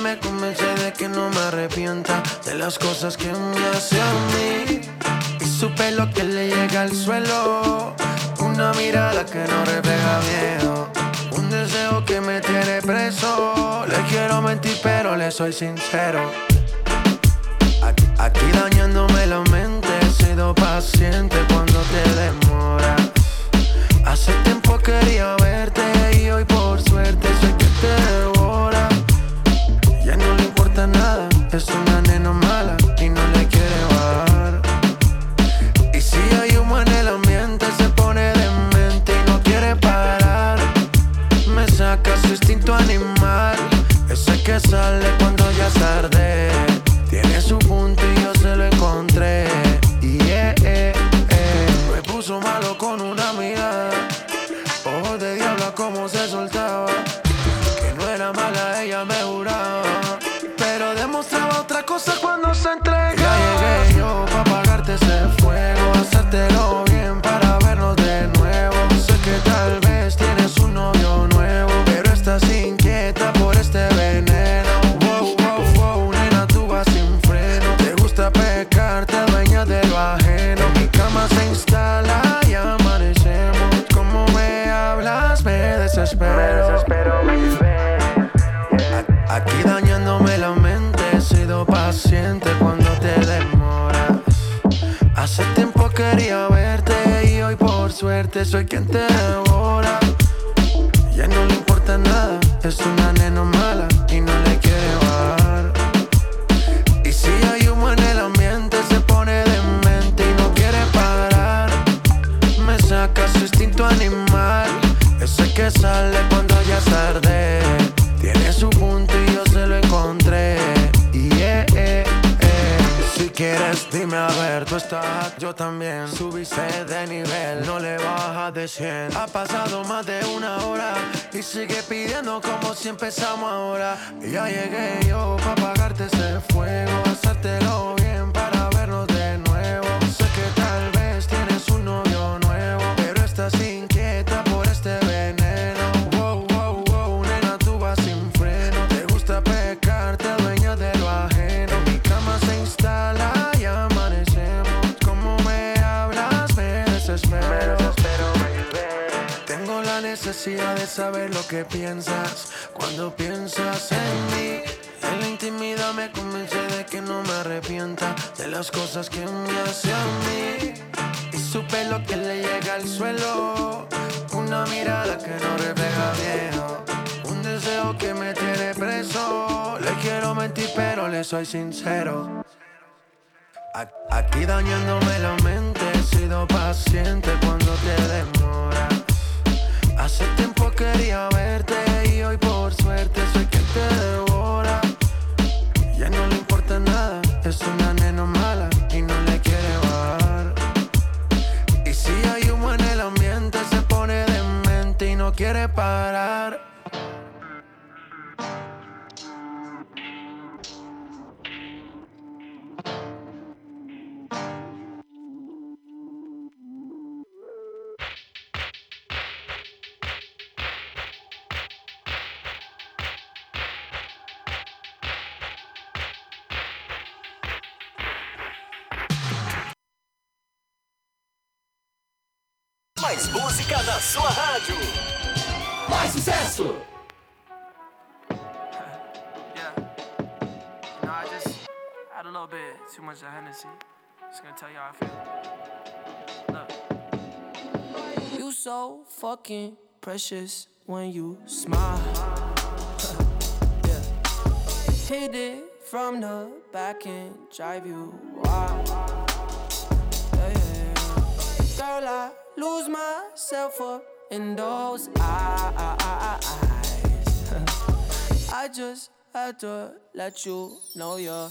me convencé de que no me arrepienta de las cosas que me hace a mí. Y su pelo que le llega al suelo, una mirada que no refleja miedo. Un deseo que me tiene preso. Le quiero mentir, pero le soy sincero. Aquí, aquí dañándome la mente, he sido paciente cuando te demora. soy quien te en ti, pero le soy sincero. Aquí dañándome la mente, he sido paciente cuando te demoras. Hace tiempo quería verte y hoy por suerte soy quien te devora. Ya no le importa nada, es una nena mala y no le quiere bajar. Y si hay humo en el ambiente, se pone demente y no quiere parar. tell you how I. Look. You so fucking precious when you smile. yeah. Hit it from the back and drive you wild. Yeah, yeah, Girl, I lose myself up in those eyes. I just had to let you know you're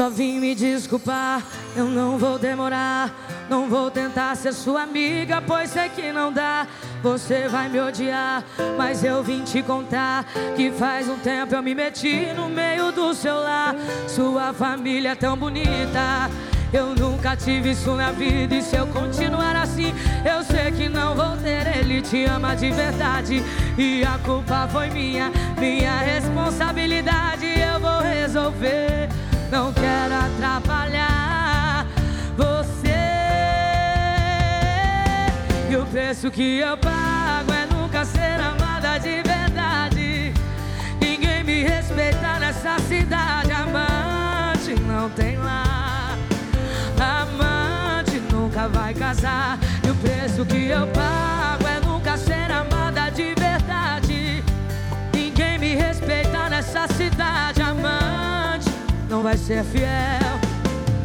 Só vim me desculpar, eu não vou demorar. Não vou tentar ser sua amiga, pois sei que não dá. Você vai me odiar, mas eu vim te contar que faz um tempo eu me meti no meio do seu lar. Sua família é tão bonita. Eu nunca tive isso na vida e se eu continuar assim, eu sei que não vou ter. Ele te ama de verdade e a culpa foi minha, minha responsabilidade. Eu vou resolver. Não quero atrapalhar você. E o preço que eu pago é nunca ser amada de verdade. Ninguém me respeita nessa cidade. Amante não tem lá. Amante nunca vai casar. E o preço que eu pago é nunca ser amada de verdade. Ninguém me respeita nessa cidade. Amante não vai ser fiel.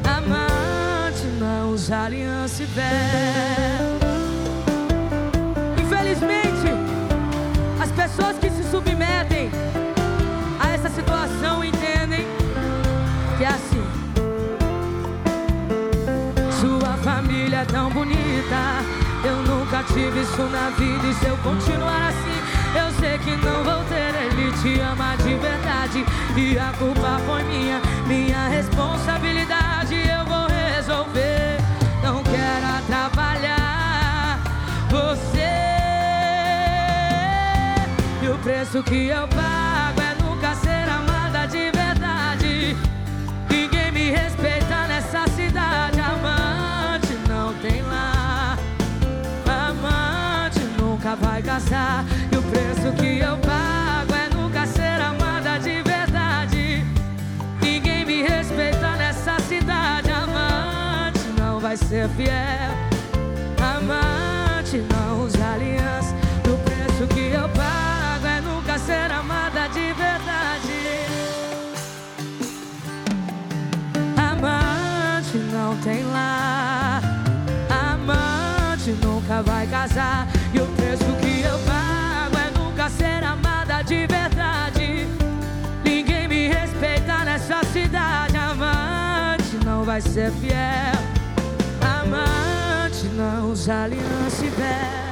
Amante não usa aliança e véu. Infelizmente, as pessoas que se submetem a essa situação entendem que é assim. Sua família é tão bonita. Eu nunca tive isso na vida. E se eu continuar assim, eu sei que não vou ter. Ele te ama de verdade. E a culpa foi minha, minha responsabilidade. Eu vou resolver. Não quero atrapalhar você. E o preço que eu pago é nunca ser amada de verdade. Ninguém me respeita nunca vai casar. E o preço que eu pago é nunca ser amada de verdade. Ninguém me respeita nessa cidade. Amante não vai ser fiel. Amante não usa aliança. E o preço que eu pago é nunca ser amada de verdade. Amante não tem lá. Amante nunca vai casar. De verdade. Ninguém me respeita nessa cidade. Amante não vai ser fiel. Amante não usa aliança e véu.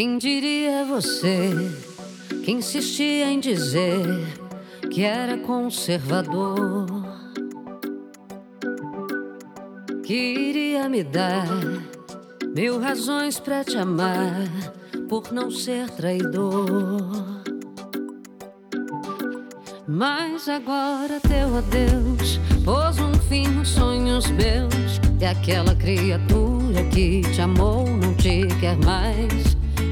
Quem diria você que insistia em dizer que era conservador? Que iria me dar mil razões pra te amar por não ser traidor. Mas agora teu adeus pôs um fim nos sonhos meus. E aquela criatura que te amou não te quer mais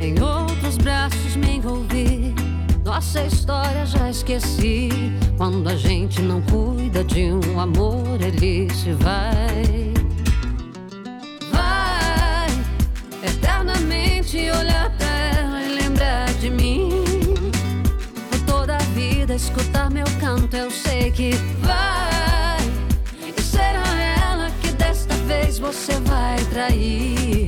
em outros braços me envolvi. Nossa história já esqueci. Quando a gente não cuida de um amor, ele se vai. Vai eternamente olhar pra ela e lembrar de mim. Por toda a vida escutar meu canto, eu sei que vai. E será ela que desta vez você vai trair.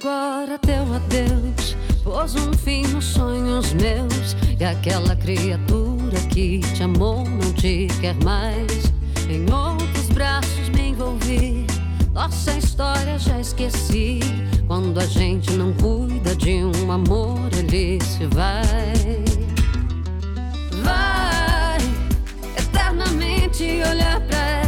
Agora teu adeus pôs um fim nos sonhos meus. E aquela criatura que te amou não te quer mais. Em outros braços me envolvi. Nossa história já esqueci. Quando a gente não cuida de um amor, ele se vai. Vai eternamente olhar pra ela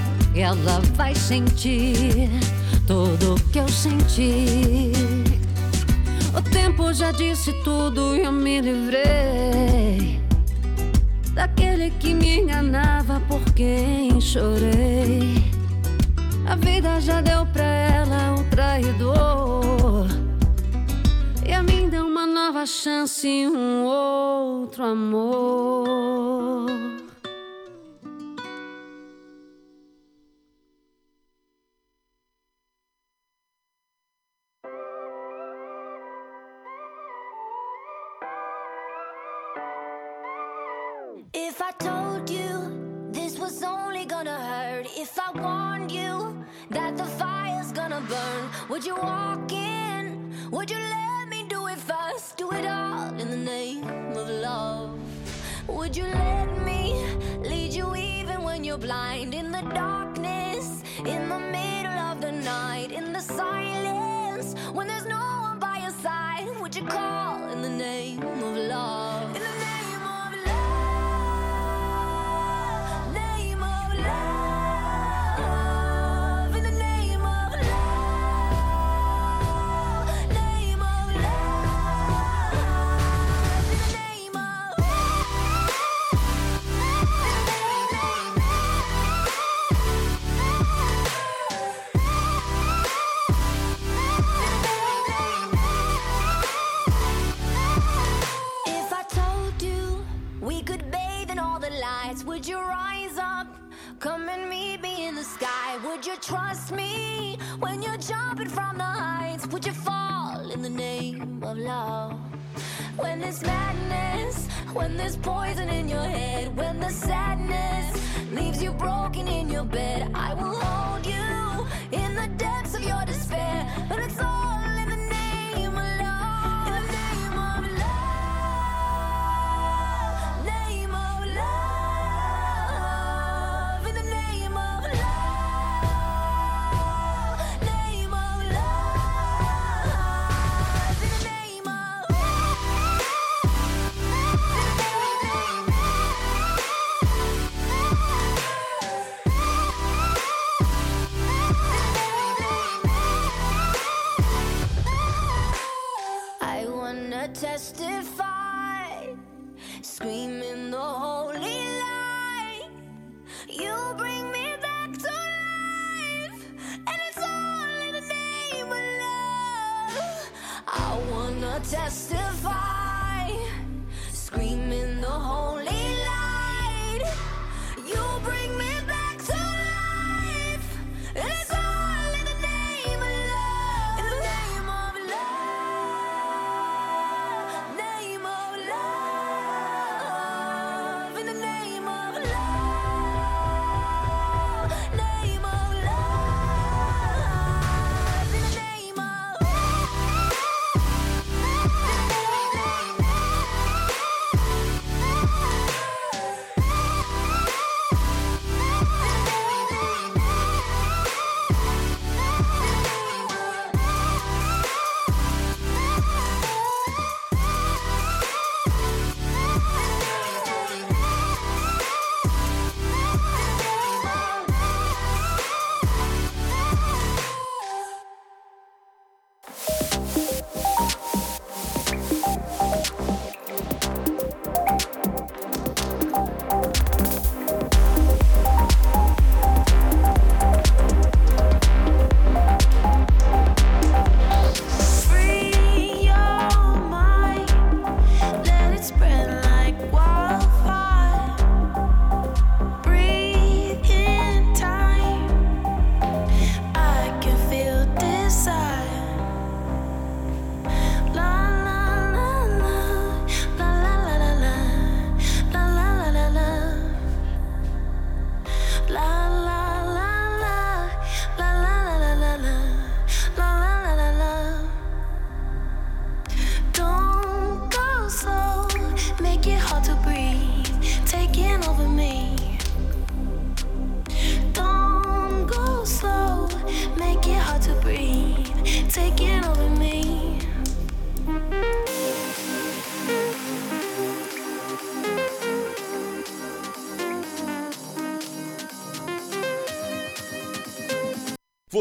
ela vai sentir tudo que eu senti. O tempo já disse tudo e eu me livrei daquele que me enganava por quem chorei. A vida já deu pra ela um traidor. E a mim deu uma nova chance um outro amor. When there's poison in your head, when the sadness leaves you broken in your bed, I will hold you in the depths of your despair. But it's all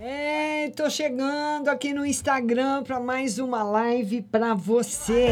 E. Ei, tô chegando aqui no Instagram para mais uma live para você.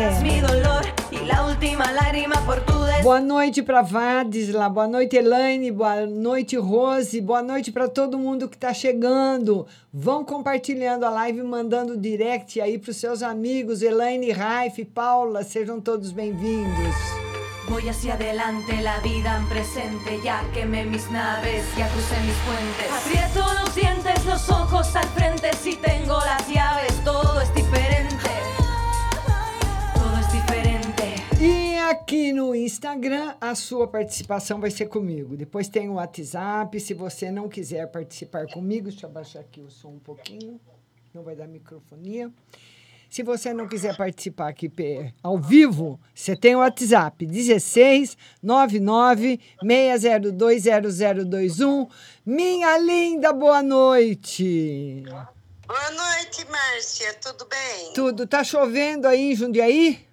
Boa noite para Vadisla, boa noite Elaine, boa noite Rose, boa noite para todo mundo que tá chegando. Vão compartilhando a live, mandando direct aí para os seus amigos, Elaine, Raif, Paula, sejam todos bem-vindos. Voy hacia adelante, la vida en presente, ya quemé mis naves, ya crucé mis puentes. Aprieto los dientes, los ojos al frente, si tengo las llaves, todo es diferente. Todo es diferente. E aqui no Instagram, a sua participação vai ser comigo. Depois tem o WhatsApp, se você não quiser participar comigo, deixa eu abaixar aqui o som um pouquinho, não vai dar microfonia. Se você não quiser participar aqui ao vivo, você tem o WhatsApp 16 99 602 0021. Minha linda, boa noite. Boa noite, Márcia. Tudo bem? Tudo. Tá chovendo aí em Jundiaí?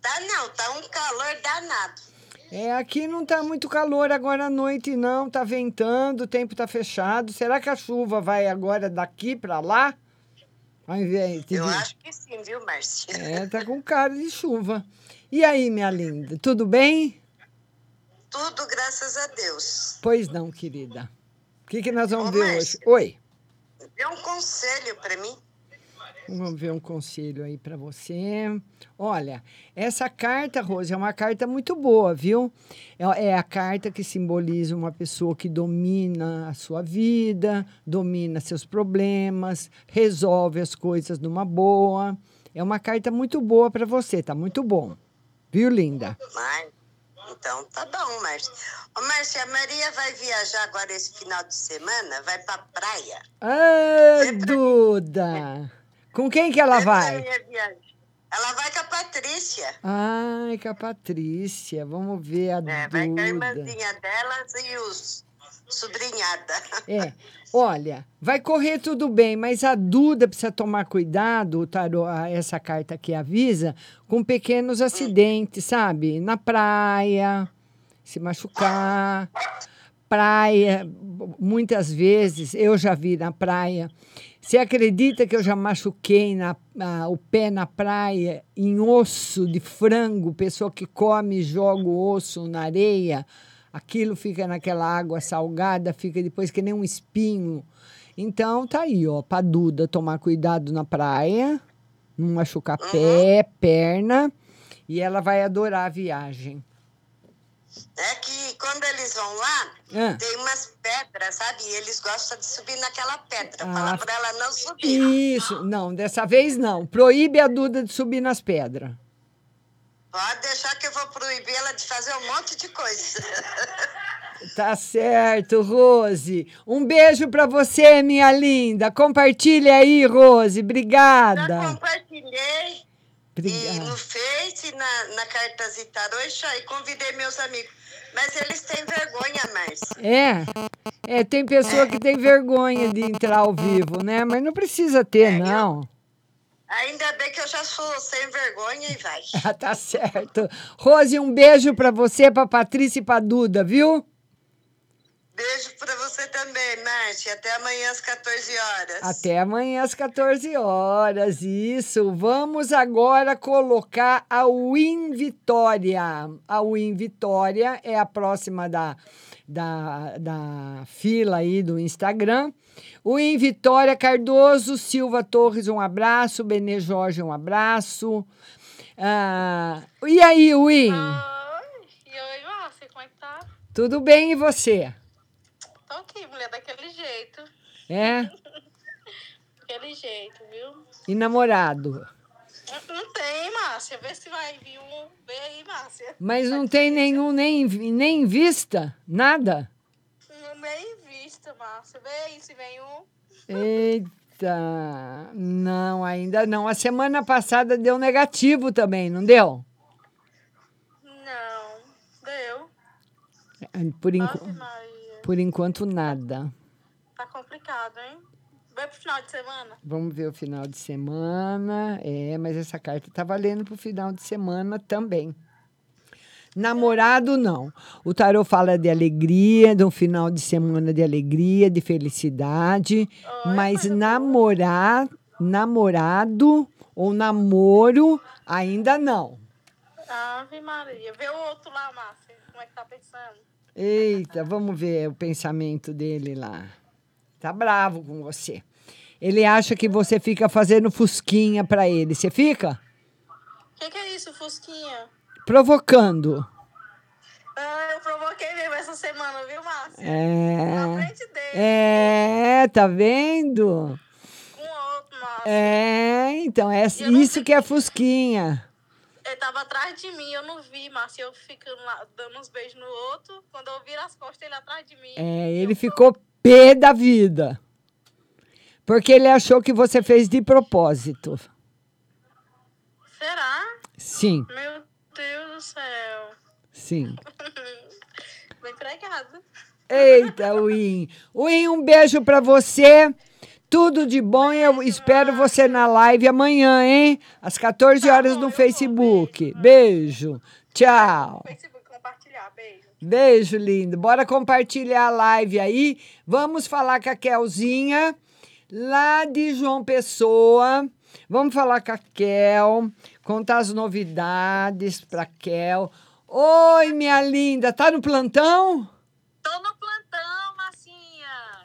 Tá não, tá um calor danado. É, aqui não tá muito calor agora à noite, não. Tá ventando, o tempo tá fechado. Será que a chuva vai agora daqui para lá? Ao invés de... Eu acho que sim, viu, Márcia? É, tá com cara de chuva. E aí, minha linda, tudo bem? Tudo, graças a Deus. Pois não, querida. O que, que nós vamos Ô, ver Márcia, hoje? Oi. Dê um conselho para mim. Vamos ver um conselho aí para você. Olha, essa carta, Rose, é uma carta muito boa, viu? É, é a carta que simboliza uma pessoa que domina a sua vida, domina seus problemas, resolve as coisas numa boa. É uma carta muito boa para você, tá muito bom. Viu, linda? Mas, então tá bom, Márcia. Ô, Márcia, a Maria vai viajar agora esse final de semana, vai pra praia. Ah, Duda! Com quem que ela Essa é vai? viagem. Ela vai com a Patrícia. Ai, com a Patrícia. Vamos ver a É, vai com a Duda. irmãzinha delas e os sobrinhada. É, olha, vai correr tudo bem, mas a Duda precisa tomar cuidado, tarô, essa carta aqui avisa, com pequenos acidentes, sabe? Na praia, se machucar. Praia, muitas vezes, eu já vi na praia. Você acredita que eu já machuquei na, a- o pé na praia em osso de frango? Pessoa que come e joga o osso na areia, aquilo fica naquela água salgada, fica depois que nem um espinho. Então tá aí, ó, pra Duda tomar cuidado na praia, não machucar pé, perna, e ela vai adorar a viagem. É que quando eles vão lá, Ah. tem umas pedras, sabe? E eles gostam de subir naquela pedra. Ah. Fala pra ela não subir. Isso, não, dessa vez não. Proíbe a Duda de subir nas pedras. Pode deixar que eu vou proibir ela de fazer um monte de coisa. Tá certo, Rose. Um beijo pra você, minha linda. Compartilha aí, Rose. Obrigada. Compartilhei e Obrigada. no Face, na, na Cartas e e convidei meus amigos. Mas eles têm vergonha, Márcia. É, é, tem pessoa que tem vergonha de entrar ao vivo, né? Mas não precisa ter, não. Ainda bem que eu já sou sem vergonha e vai. Ah, tá certo. Rose, um beijo pra você, pra Patrícia e pra Duda, viu? Beijo pra você também, Márcia. Até amanhã às 14 horas. Até amanhã às 14 horas. Isso. Vamos agora colocar a Win Vitória. A Win Vitória é a próxima da, da, da fila aí do Instagram. Win Vitória Cardoso, Silva Torres, um abraço. Benê Jorge, um abraço. Ah, e aí, Win? E oi, Márcia, como é que tá? Tudo bem e você? Tô aqui, mulher, daquele jeito. É? Daquele jeito, viu? E namorado? Não- Não tem, Márcia. Vê se vai vir um. Vê aí, Márcia. Mas não tem nenhum nem, em nem em vista? Nada? Não nem vista, Márcia. Vê aí se vem um. Eita, não, ainda não. A semana passada deu negativo também, não deu? Não, deu. Por, Ave enqu- Maria. Por enquanto, nada. Tá complicado, hein? Vai pro final de semana? Vamos ver o final de semana. É, mas essa carta tá valendo pro final de semana também. Namorado, não. O tarô fala de alegria, de um final de semana de alegria, de felicidade. mas namorar, namorado ou namoro, ainda não. Ave Maria. Vê o outro lá, Márcia. Como é que tá pensando? Eita, vamos ver o pensamento dele lá. Tá bravo com você. Ele acha que você fica fazendo fusquinha pra ele. Você fica? O que, que é isso, Fusquinha? Provocando. Ah, eu provoquei mesmo essa semana, viu, Márcia? É. É, tá vendo? É, então, é isso que é fusquinha. Ele tava atrás de mim, eu não vi, Márcia. Eu ficando lá, dando uns beijos no outro. Quando eu viro as costas, ele atrás de mim. É, ele ficou pé da vida. Porque ele achou que você fez de propósito. Será? Sim, Meu Deus do céu. sim. Bem pregado. Eita, Win. Win, um beijo pra você. Tudo de bom e eu espero você na live amanhã, hein? Às 14 horas no Facebook. Beijo. Tchau. Beijo, lindo. Bora compartilhar a live aí. Vamos falar com a Kelzinha, lá de João Pessoa. Vamos falar com a Kel, contar as novidades pra Kel. Oi, minha linda, tá no plantão? Tô no.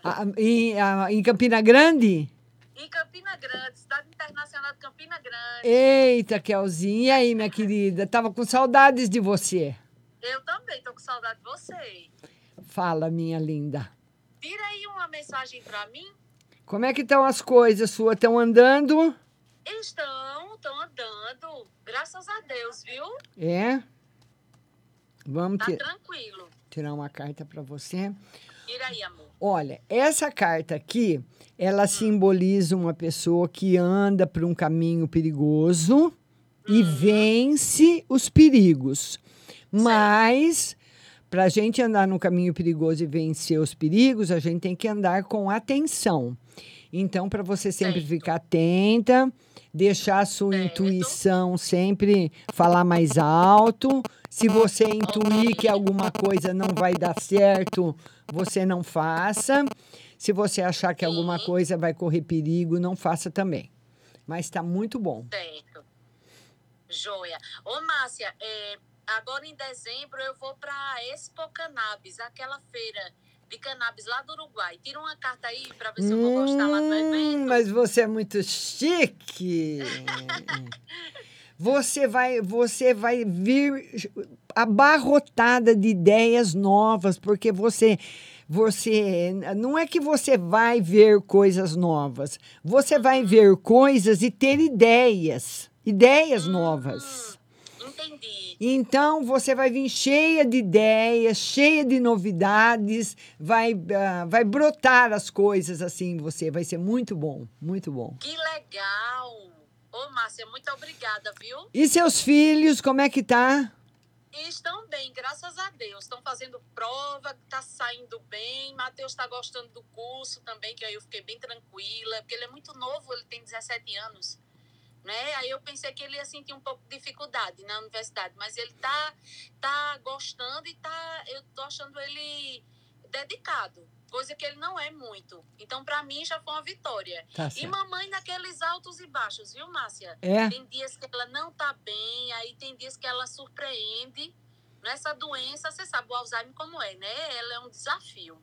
Ah, em, ah, em Campina Grande? Em Campina Grande, cidade internacional de Campina Grande. Eita, Kelzinha. E aí, minha querida? Tava com saudades de você. Eu também tô com saudade de você. Fala, minha linda. Tira aí uma mensagem pra mim. Como é que estão as coisas suas? Estão andando? Estão, estão andando. Graças a Deus, viu? É? Vamos Tá ti- tranquilo. tirar uma carta para você. Tira aí, amor. Olha, essa carta aqui, ela simboliza uma pessoa que anda por um caminho perigoso e vence os perigos. Mas para a gente andar no caminho perigoso e vencer os perigos, a gente tem que andar com atenção. Então, para você sempre ficar atenta, deixar a sua intuição sempre falar mais alto. Se você intuir que alguma coisa não vai dar certo, você não faça. Se você achar que alguma coisa vai correr perigo, não faça também. Mas está muito bom. Certo. Joia. Ô, Márcia, é, agora em dezembro eu vou para Expo Cannabis, aquela feira de cannabis lá do Uruguai. Tira uma carta aí para ver se eu vou gostar lá do evento. Hum, mas você é muito chique. você vai, você vai vir abarrotada de ideias novas, porque você você não é que você vai ver coisas novas, você vai ver coisas e ter ideias, ideias novas. Entendi. Então você vai vir cheia de ideias, cheia de novidades, vai, uh, vai brotar as coisas assim em você, vai ser muito bom, muito bom. Que legal! Ô, Márcia, muito obrigada, viu? E seus filhos, como é que tá? Estão bem, graças a Deus. Estão fazendo prova, tá saindo bem. Matheus está gostando do curso também, que aí eu fiquei bem tranquila, porque ele é muito novo, ele tem 17 anos. Né? Aí eu pensei que ele ia sentir um pouco de dificuldade na universidade, mas ele tá, tá gostando e tá, eu tô achando ele dedicado, coisa que ele não é muito. Então, para mim, já foi uma vitória. Tá e mamãe naqueles altos e baixos, viu, Márcia? É? Tem dias que ela não tá bem, aí tem dias que ela surpreende. Nessa doença, você sabe o Alzheimer como é, né? Ela é um desafio.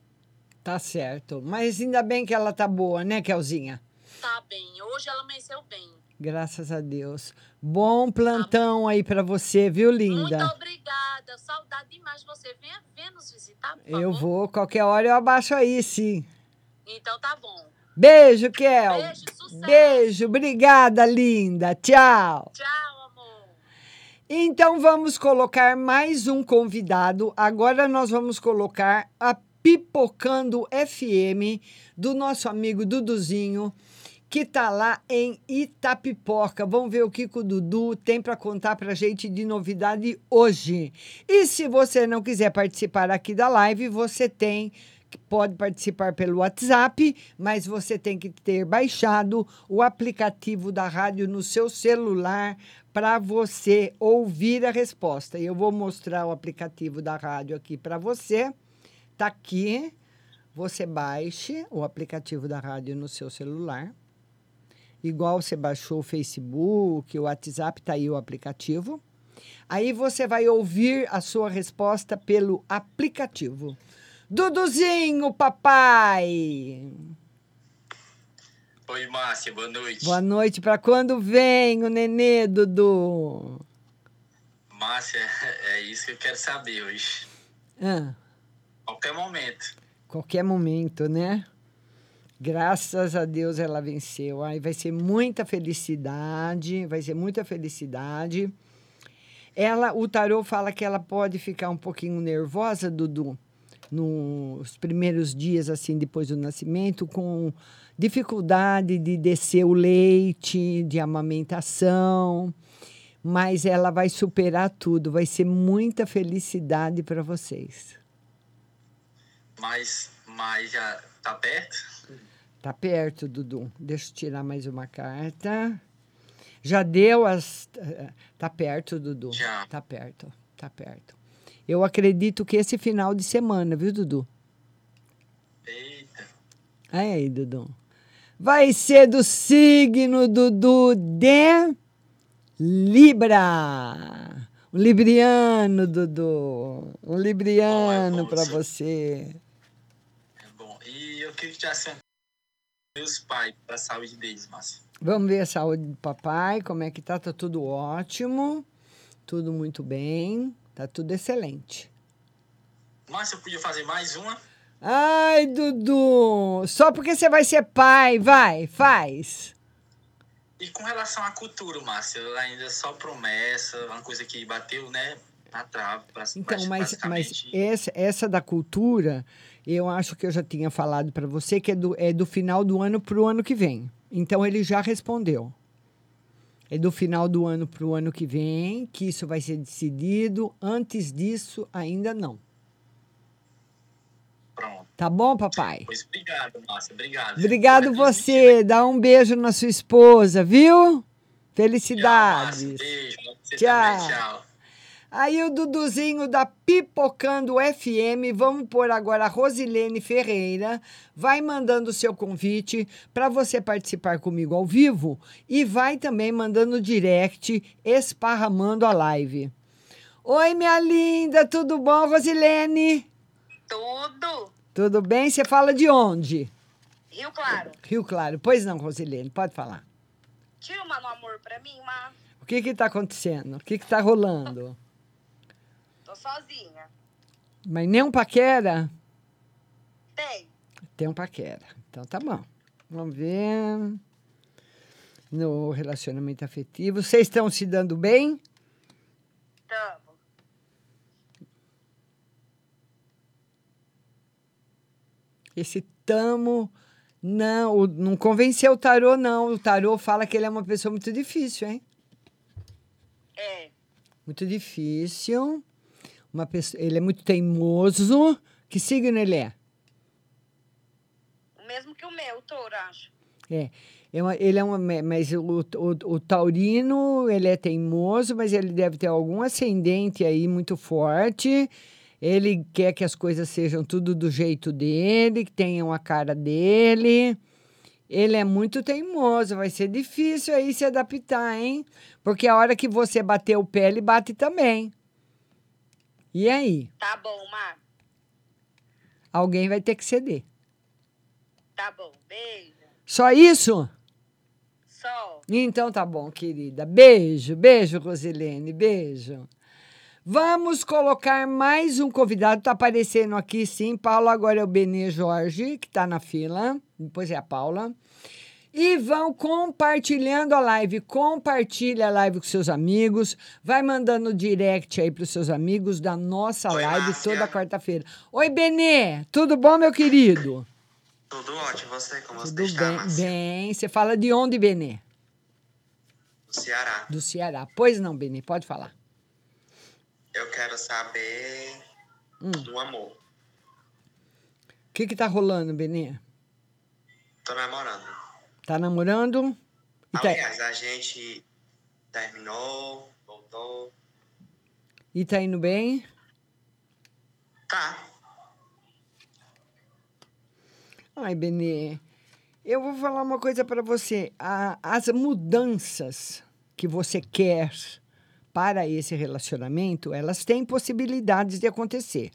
Tá certo. Mas ainda bem que ela tá boa, né, Kelzinha? Tá bem. Hoje ela amanheceu bem. Graças a Deus. Bom plantão aí para você, viu, linda? Muito obrigada. Saudade demais de você. Venha, venha nos visitar, por Eu favor. vou, qualquer hora eu abaixo aí, sim. Então tá bom. Beijo, Kel. Beijo, sucesso. Beijo, obrigada, linda. Tchau. Tchau, amor. Então vamos colocar mais um convidado. Agora nós vamos colocar a Pipocando FM do nosso amigo Duduzinho, que tá lá em Itapipoca. Vamos ver o que o Dudu tem para contar para gente de novidade hoje. E se você não quiser participar aqui da live, você tem pode participar pelo WhatsApp, mas você tem que ter baixado o aplicativo da rádio no seu celular para você ouvir a resposta. Eu vou mostrar o aplicativo da rádio aqui para você. Tá aqui. Você baixe o aplicativo da rádio no seu celular. Igual você baixou o Facebook, o WhatsApp, tá aí o aplicativo. Aí você vai ouvir a sua resposta pelo aplicativo. Duduzinho, papai! Oi, Márcia, boa noite. Boa noite. Para quando vem o nenê, Dudu? Márcia, é isso que eu quero saber hoje. Ah, Qualquer momento. qualquer momento, né? Graças a Deus ela venceu. Aí vai ser muita felicidade, vai ser muita felicidade. Ela, o tarô fala que ela pode ficar um pouquinho nervosa, Dudu, nos primeiros dias assim depois do nascimento, com dificuldade de descer o leite, de amamentação, mas ela vai superar tudo, vai ser muita felicidade para vocês. Mas, mas já tá perto? Tá perto, Dudu. Deixa eu tirar mais uma carta. Já deu as. eh, Tá perto, Dudu. Já. Tá perto, tá perto. Eu acredito que esse final de semana, viu, Dudu? Eita. Aí, aí, Dudu. Vai ser do signo, Dudu, de Libra. Um libriano, Dudu. Um libriano para você. É bom. E eu queria que já são meus pais, para a saúde deles, Márcia. Vamos ver a saúde do papai, como é que tá? Tá tudo ótimo, tudo muito bem, tá tudo excelente. Márcia, eu podia fazer mais uma? Ai, Dudu, só porque você vai ser pai, vai, faz. E com relação à cultura, Márcia, ainda é só promessa, uma coisa que bateu, né, na trave. Pra, Então, mas, mas essa, essa da cultura, Eu acho que eu já tinha falado para você que é do, é do final do ano para o ano que vem. Então ele já respondeu. É do final do ano para o ano que vem que isso vai ser decidido. Antes disso, ainda não. Pronto. Tá bom, papai? Pois obrigado, Márcia. Obrigado. Obrigado você. Dá um beijo na sua esposa, viu? Felicidades. Tchau, Márcia. Beijo. Tchau. também, tchau. Aí o Duduzinho da Pipocando FM, vamos pôr agora a Rosilene Ferreira, vai mandando o seu convite para você participar comigo ao vivo e vai também mandando direct, esparramando a live. Oi, minha linda, tudo bom, Rosilene? Tudo. Tudo bem? Você fala de onde? Rio Claro. Rio Claro. Pois não, Rosilene, pode falar. Tira uma no amor pra mim, Má. O que que tá acontecendo? O que que tá rolando? Sozinha. Mas nem um paquera? Tem. Tem um paquera. Então tá bom. Vamos ver. No relacionamento afetivo. Vocês estão se dando bem? Tamo. Esse tamo. Não, não convenceu o tarô, não. O tarô fala que ele é uma pessoa muito difícil, hein? É. Muito difícil. Uma pessoa, ele é muito teimoso. Que signo ele é? O mesmo que o meu, touro, acho. É, é uma- ele é uma, mas o, o, o taurino, ele é teimoso, mas ele deve ter algum ascendente aí muito forte. Ele quer que as coisas sejam tudo do jeito dele, que tenham a cara dele. Ele é muito teimoso, vai ser difícil aí se adaptar, hein? Porque a hora que você bater o pé, ele bate também. E aí? Tá bom, Má. Alguém vai ter que ceder. Tá bom. Beijo. Só isso? Só. Então tá bom, querida. Beijo, beijo, Rosilene, beijo. Vamos colocar mais um convidado, tá aparecendo aqui sim. Paula, agora é o Benê Jorge, que tá na fila. Depois é a Paula. E vão compartilhando a live. Compartilha a live com seus amigos. Vai mandando direct aí pros seus amigos da nossa live toda quarta-feira. Oi, Benê. Tudo bom, meu querido? Tudo ótimo, você, como você Tudo está, bem, Márcia? bem. Você fala de onde, Benê? Do Ceará. Do Ceará. Pois não, Benê, pode falar. Eu quero saber Hum. do amor. O que que tá rolando, Benê? Tô namorando. Tá namorando? E tá, Aliás, a gente terminou, voltou. e tá indo bem? Tá. Ai, Benê, eu vou falar uma coisa para você. A- as mudanças que você quer para esse relacionamento, elas têm possibilidades de acontecer.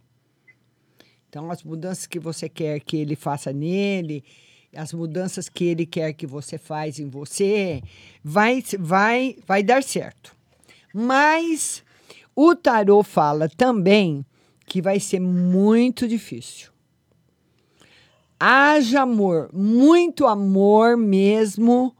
Então, as mudanças que você quer que ele faça nele, as mudanças que ele quer que você faz em você, vai, vai, vai dar certo. Mas o tarô fala também que vai ser muito difícil. Haja amor, muito amor mesmo,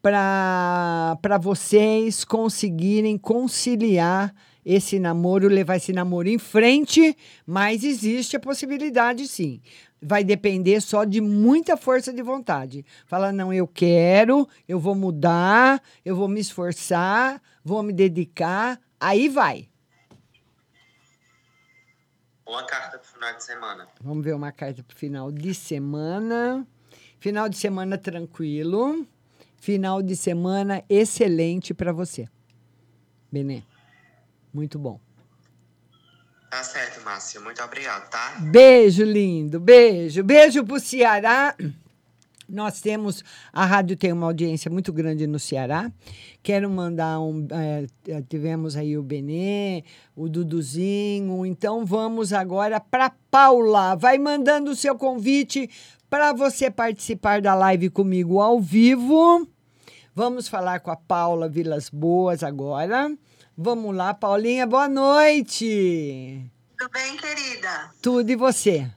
para vocês conseguirem conciliar esse namoro, levar esse namoro em frente, mas existe a possibilidade sim. Vai depender só de muita força de vontade. Fala, não, eu quero, eu vou mudar, eu vou me esforçar, vou me dedicar, aí vai. Uma carta pro final de semana. Vamos ver uma carta para final de semana. Final de semana tranquilo. Final de semana excelente para você. Benê. Muito bom. Tá certo, Márcia. Muito obrigado, tá? Beijo, lindo. Beijo. Beijo pro Ceará. Nós temos, a rádio tem uma audiência muito grande no Ceará. Quero mandar um. eh, tivemos aí o Benê, o Duduzinho. Então vamos agora para Paula. Vai mandando o seu convite para você participar da live comigo ao vivo. Vamos falar com a Paula Vilas Boas agora. Vamos lá, Paulinha, boa noite. Tudo bem, querida? Tudo e você?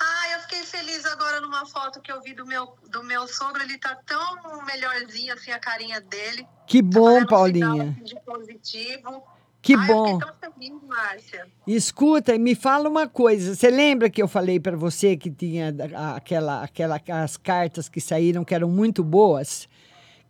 Ah, eu fiquei feliz agora numa foto que eu vi do meu, do meu sogro. Ele tá tão melhorzinho, assim, a carinha dele. Que bom, sinal, Paulinha. de positivo. Que Ai, bom. Eu fiquei tão feliz, Márcia. Escuta, e me fala uma coisa. Você lembra que eu falei para você que tinha aquela, aquela, as cartas que saíram que eram muito boas?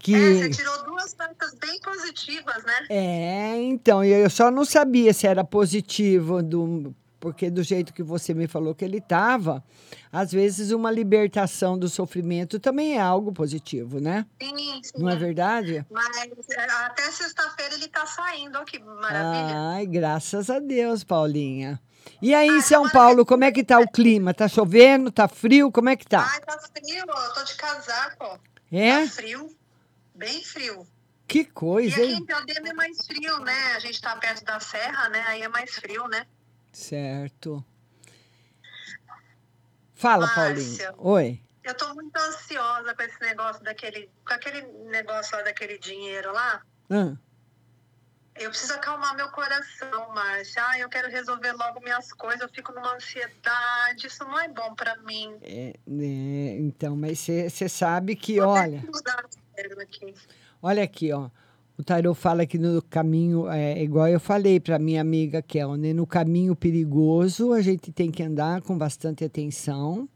Que... É, você tirou duas cartas bem positivas, né? É, então, eu só não sabia se era positivo, do, porque do jeito que você me falou que ele estava, às vezes uma libertação do sofrimento também é algo positivo, né? Sim, sim. Não é verdade? Mas é, até sexta-feira ele tá saindo, ó, que maravilha. Ai, graças a Deus, Paulinha. E aí, em São Paulo, como é que tá o clima? Tá chovendo? Tá frio? Como é que tá? Ai, tá frio, ó. Eu tô de casaco. É? Tá frio. Bem frio. Que E coisa, aqui em hein? Diadema é mais frio, né? A gente tá perto da serra, né? Aí é mais frio, né? Certo. Fala, Márcia. Paulinha. Oi. Eu tô muito ansiosa com esse negócio daquele. Com aquele negócio lá daquele dinheiro lá. Ah, Eu preciso acalmar meu coração, Márcia. Ai, eu quero resolver logo minhas coisas. Eu fico numa ansiedade. Isso não é bom pra mim. é, né, então, mas você sabe que, Vou ter olha, que mudar aqui. olha aqui, ó. O Tarô fala que no caminho, é igual eu falei para minha amiga Kelne, no caminho perigoso a gente tem que andar com bastante atenção.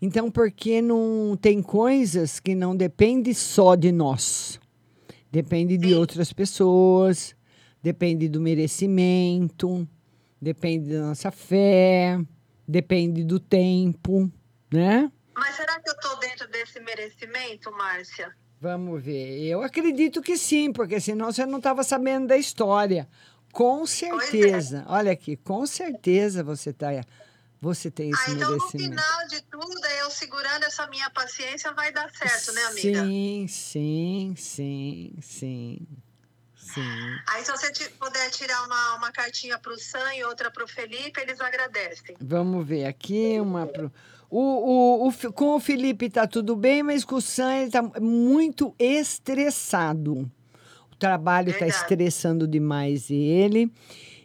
Então, porque não tem coisas que não dependem só de nós. Depende de outras pessoas, depende do merecimento, depende da nossa fé, depende do tempo, né? Mas será que eu tô dentro desse merecimento, Márcia? Vamos ver. Eu acredito que sim, porque senão você não estava sabendo da história. Com certeza. Olha aqui, com certeza você tá, você tem esse Ah, então no final de tudo, eu segurando essa minha paciência vai dar certo, né, amiga? Sim, sim, sim, sim, sim. Aí se você puder tirar uma, uma cartinha pro Sam e outra pro Felipe, eles agradecem. Vamos ver aqui uma. pro- O, o, o com o Felipe tá tudo bem, mas com o Sam ele tá muito estressado. O trabalho está estressando demais ele.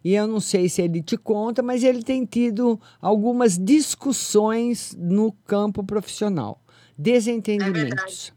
E eu não sei se ele te conta, mas ele tem tido algumas discussões no campo profissional. Desentendimentos.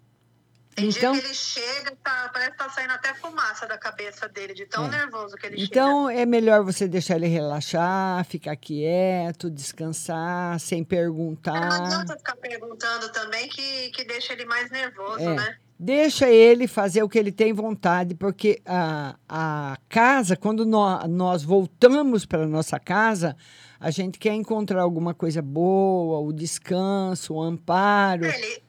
Tem então, dia que ele chega, tá, parece que tá saindo até fumaça da cabeça dele, de tão É. nervoso que ele então é melhor você deixar ele relaxar, ficar quieto, descansar, sem chega. Não perguntar. adianta ficar perguntando também que, que deixa ele mais nervoso, É. né? Deixa ele fazer o que ele tem vontade, porque a, a casa, quando nó- nós voltamos para nossa casa, a gente quer encontrar alguma coisa boa, o descanso, o amparo. Ele,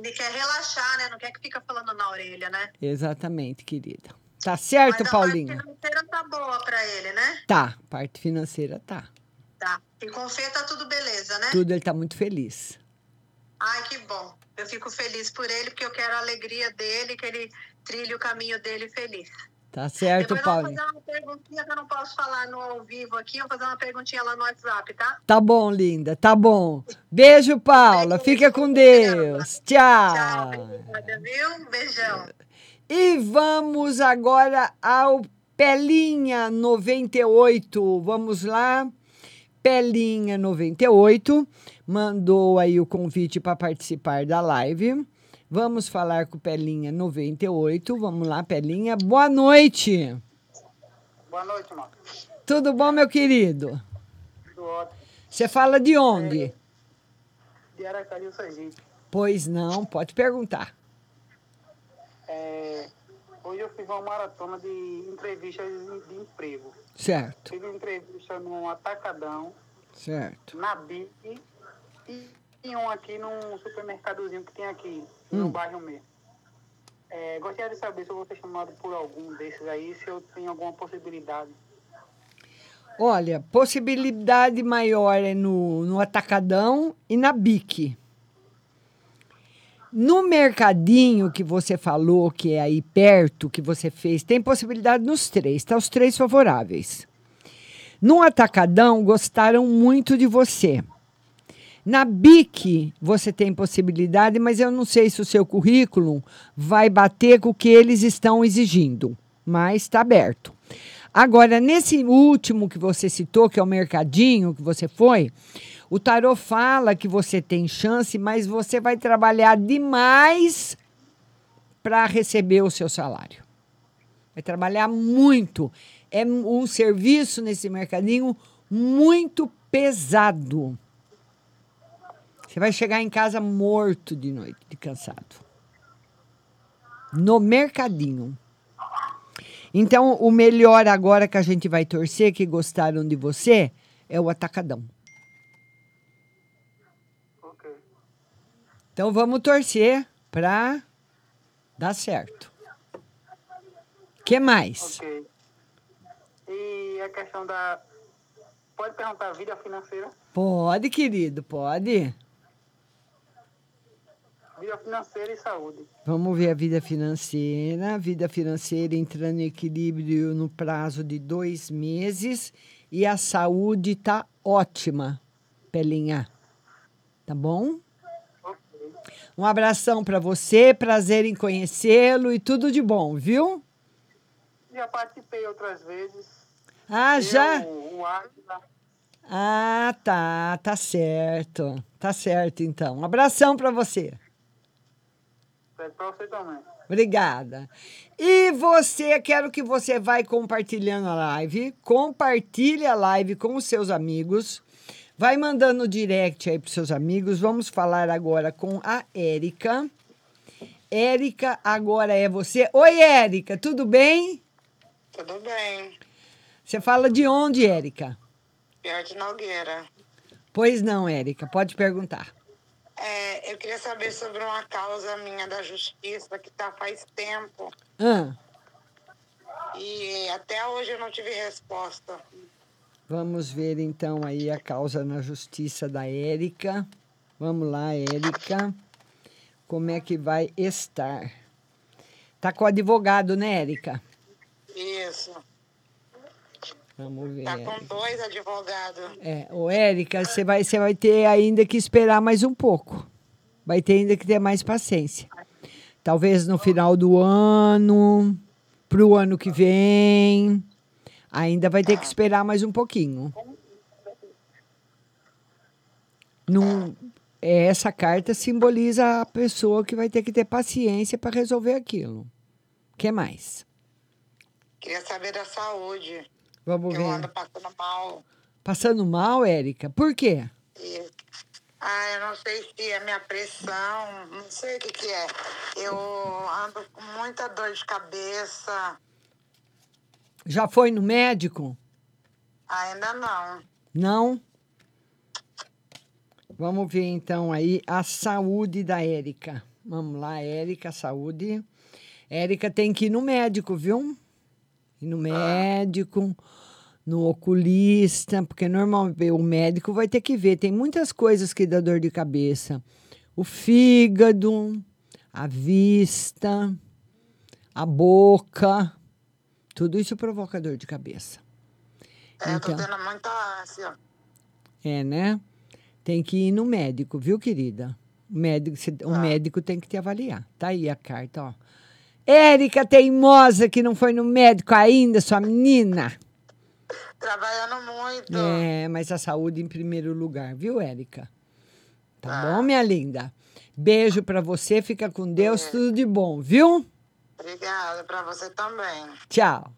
ele quer relaxar, né? Não quer que fica falando na orelha, né? Exatamente, querida. Tá certo, Mas a Paulinha? parte financeira tá boa pra ele, né? Tá, parte financeira tá. Tá. E com Fê tá tudo beleza, né? Tudo ele tá muito feliz. Ai, que bom. Eu fico feliz por ele, porque eu quero a alegria dele, que ele trilhe o caminho dele feliz. Tá certo, Depois eu vou fazer uma perguntinha que eu não posso falar no ao vivo aqui. Eu vou fazer uma perguntinha lá no WhatsApp, tá? Tá bom, linda, tá bom. Beijo, Paula. Fica com Deus. Tchau. Obrigada, viu? Beijão. E vamos agora ao Pelinha 98. Vamos lá. Pelinha 98 mandou aí o convite para participar da live. Vamos falar com Pelinha 98. Vamos lá, Pelinha. Boa noite. Boa noite, Marcos. Tudo bom, meu querido? Tudo ótimo. Você fala de onde? De Aracaju, Sergipe. Pois não, pode perguntar. É, hoje eu fiz uma maratona de entrevistas de, emprego. Certo, Fiz uma entrevista num Atacadão, certo. na BIC e, e um aqui num supermercadozinho que tem aqui, no Hum. bairro mesmo. É, gostaria de saber se eu vou ser chamado por algum desses aí, se eu tenho alguma possibilidade. Olha, possibilidade maior é no, no Atacadão e na BIC. No mercadinho que você falou, que é aí perto, que você fez, tem possibilidade nos três, tá? Os três favoráveis. No Atacadão, gostaram muito de você. Na BIC, você tem possibilidade, mas eu não sei se o seu currículo vai bater com o que eles estão exigindo, mas está aberto. Agora, nesse último que você citou, que é o mercadinho que você foi, o tarô fala que você tem chance, mas você vai trabalhar demais para receber o seu salário. Vai trabalhar muito. É um serviço nesse mercadinho muito pesado. Você vai chegar em casa morto de noite, de cansado. No mercadinho. Então, o melhor agora que a gente vai torcer, que gostaram de você, é o atacadão. Então, vamos torcer para dar certo. que mais? Ok. E a questão da. Pode perguntar vida financeira? Pode, querido, pode. Vida financeira e saúde. Vamos ver a vida financeira. Vida financeira entrando em equilíbrio no prazo de dois meses. E a saúde tá ótima, Pelinha. Tá bom? Um abração para você, prazer em conhecê-lo e tudo de bom, viu? Já participei outras vezes. Ah, Eu, já? O. Ah, tá, tá certo. Tá certo, então. Um abração para você. Você também. Obrigada. E você, quero que você vai compartilhando a live, compartilhe a live com os seus amigos, vai mandando direct aí para seus amigos. Vamos falar agora com a Érica. Érica, agora é você. Oi, Érica, tudo bem? Tudo bem. Você fala de onde, Érica? Pior de Nogueira. Pois não, Érica, pode perguntar. É, eu queria saber sobre uma causa minha da justiça que tá faz tempo. Ah, E até hoje eu não tive resposta. vamos ver então aí a causa na justiça da Érica. Vamos lá, Érica. Como é que vai estar? Tá com o advogado, né, Érica? Isso. Vamos ver. Tá com dois advogados. É, ô Érica, você vai, você vai ter ainda que esperar mais um pouco. Vai ter ainda que ter mais paciência. Talvez no final do ano, para o ano que vem. Ainda vai ter que esperar mais um pouquinho. Não, é, essa carta simboliza a pessoa que vai ter que ter paciência para resolver aquilo. O que mais? Queria saber da saúde. Vamos eu ver. ando passando mal. Passando mal, Érica? Por quê? E, ah, eu não sei se é minha pressão, não sei o que, que é. Eu ando com muita dor de cabeça. Já foi no médico? Ainda não. Não? Vamos ver então aí a saúde da Érica. Vamos lá, Érica, saúde. Érica tem que ir no médico, viu? Ir no médico, no oculista, porque normalmente o médico vai ter que ver. Tem muitas coisas que dá dor de cabeça. O fígado, a vista, a boca. Tudo isso provoca dor de cabeça. É, eu tô Então- tendo muita ânsia. É, né? Tem que ir no médico, viu, querida? O médico, o médico tem que te avaliar. Tá aí a carta, ó. Érica teimosa que não foi no médico ainda, sua menina. Trabalhando muito. É, mas a saúde em primeiro lugar, viu, Érica? Tá bom, minha linda? Beijo pra você, fica com Deus, tudo de bom, viu? Obrigada, pra você também. Tchau.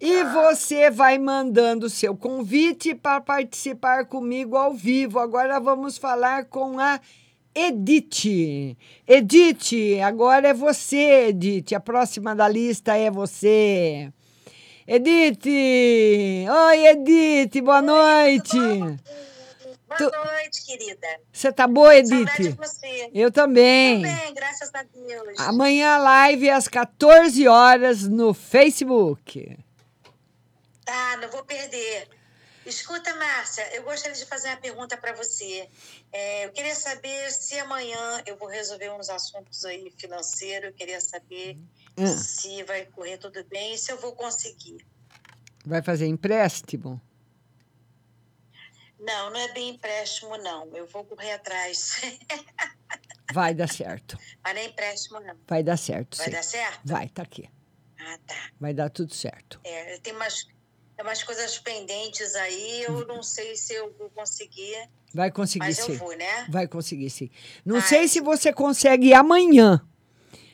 E você vai mandando o seu convite para participar comigo ao vivo. Agora vamos falar com a Edith. Edith, agora é você, Edith. A próxima da lista é você. Edith! Oi, Edith, boa noite. Boa noite, querida. Você tá boa, Saudade de você. Eu também. Também, graças a Deus. Amanhã live às 14 horas no Facebook. Tá, não vou perder. Escuta, Márcia, eu gostaria de fazer uma pergunta para você. É, eu queria saber se amanhã eu vou resolver uns assuntos aí financeiros. Eu queria saber Ah. se vai correr tudo bem e se eu vou conseguir. Vai fazer empréstimo? Não, não é bem empréstimo, não. Eu vou correr atrás. Vai dar certo. Mas não é empréstimo, não. Vai dar certo. Vai sim. dar certo? Vai, tá aqui. Ah, tá. Vai dar tudo certo. É, tem umas, tem umas coisas pendentes aí. Eu não sei se eu vou conseguir. Vai conseguir Mas sim. eu vou, né? Vai conseguir sim. Não sei se você consegue amanhã.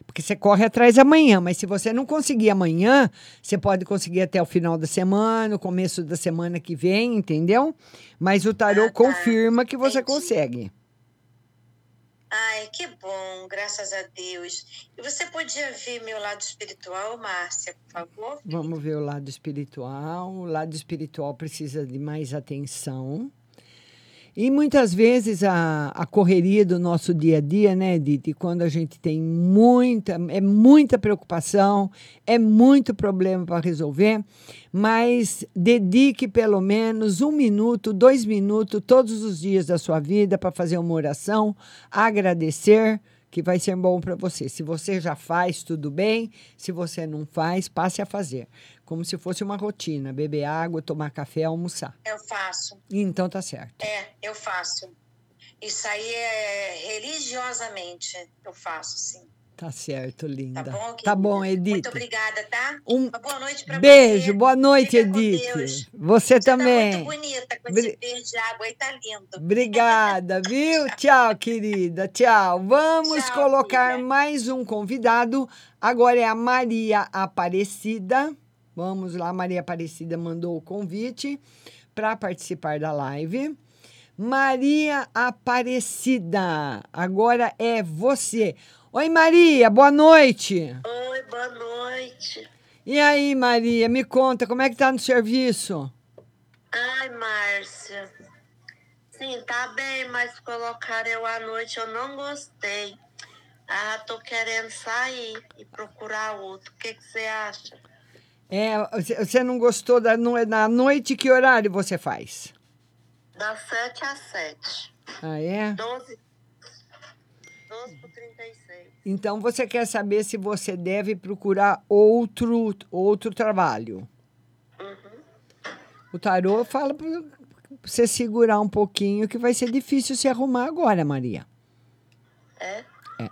Porque que você corre atrás amanhã, mas se você não conseguir amanhã, você pode conseguir até o final da semana, o começo da semana que vem, entendeu? Mas o tarô Ah, tá. confirma que você Entendi. consegue. Ai, que bom, graças a Deus. E você podia ver meu lado espiritual, Márcia, por favor? Vamos ver o lado espiritual. O lado espiritual precisa de mais atenção. E muitas vezes a, a correria do nosso dia a dia, né, Edith? Quando a gente tem muita, é muita preocupação, é muito problema para resolver, mas dedique pelo menos um minuto, dois minutos todos os dias da sua vida para fazer uma oração, agradecer, que vai ser bom para você. Se você já faz, tudo bem. Se você não faz, passe a fazer. Como se fosse uma rotina: beber água, tomar café, almoçar. Eu faço. Então tá certo. É, eu faço. Isso aí é religiosamente. Eu faço, sim. Tá certo, linda. Tá bom, Tá bom, Edith. Muito obrigada, tá? Um Uma boa noite pra Beijo, você. boa noite, Fica Edith. Você Tá também. muito bonita com Bri- esse verde água aí, tá lindo. Obrigada, viu? Tchau, querida. Tchau. Vamos Tchau, colocar amiga. mais um convidado. Agora é a Maria Aparecida. Vamos lá, Maria Aparecida mandou o convite para participar da live. Maria Aparecida, agora é você. Oi, Maria, boa noite. Oi, boa noite. E aí, Maria, me conta, como é que tá no serviço? Ai, Márcia. Sim, tá bem, mas colocaram eu à noite, eu não gostei. Ah, tô querendo sair e procurar outro. O que que você acha? É, você- não gostou da na noite? Que horário você faz? Das 7 às 7. Ah, é? 12, 12 por 36. Então você quer saber se você deve procurar outro outro trabalho. O tarô fala para você segurar um pouquinho que vai ser difícil se arrumar agora, Maria. É? É.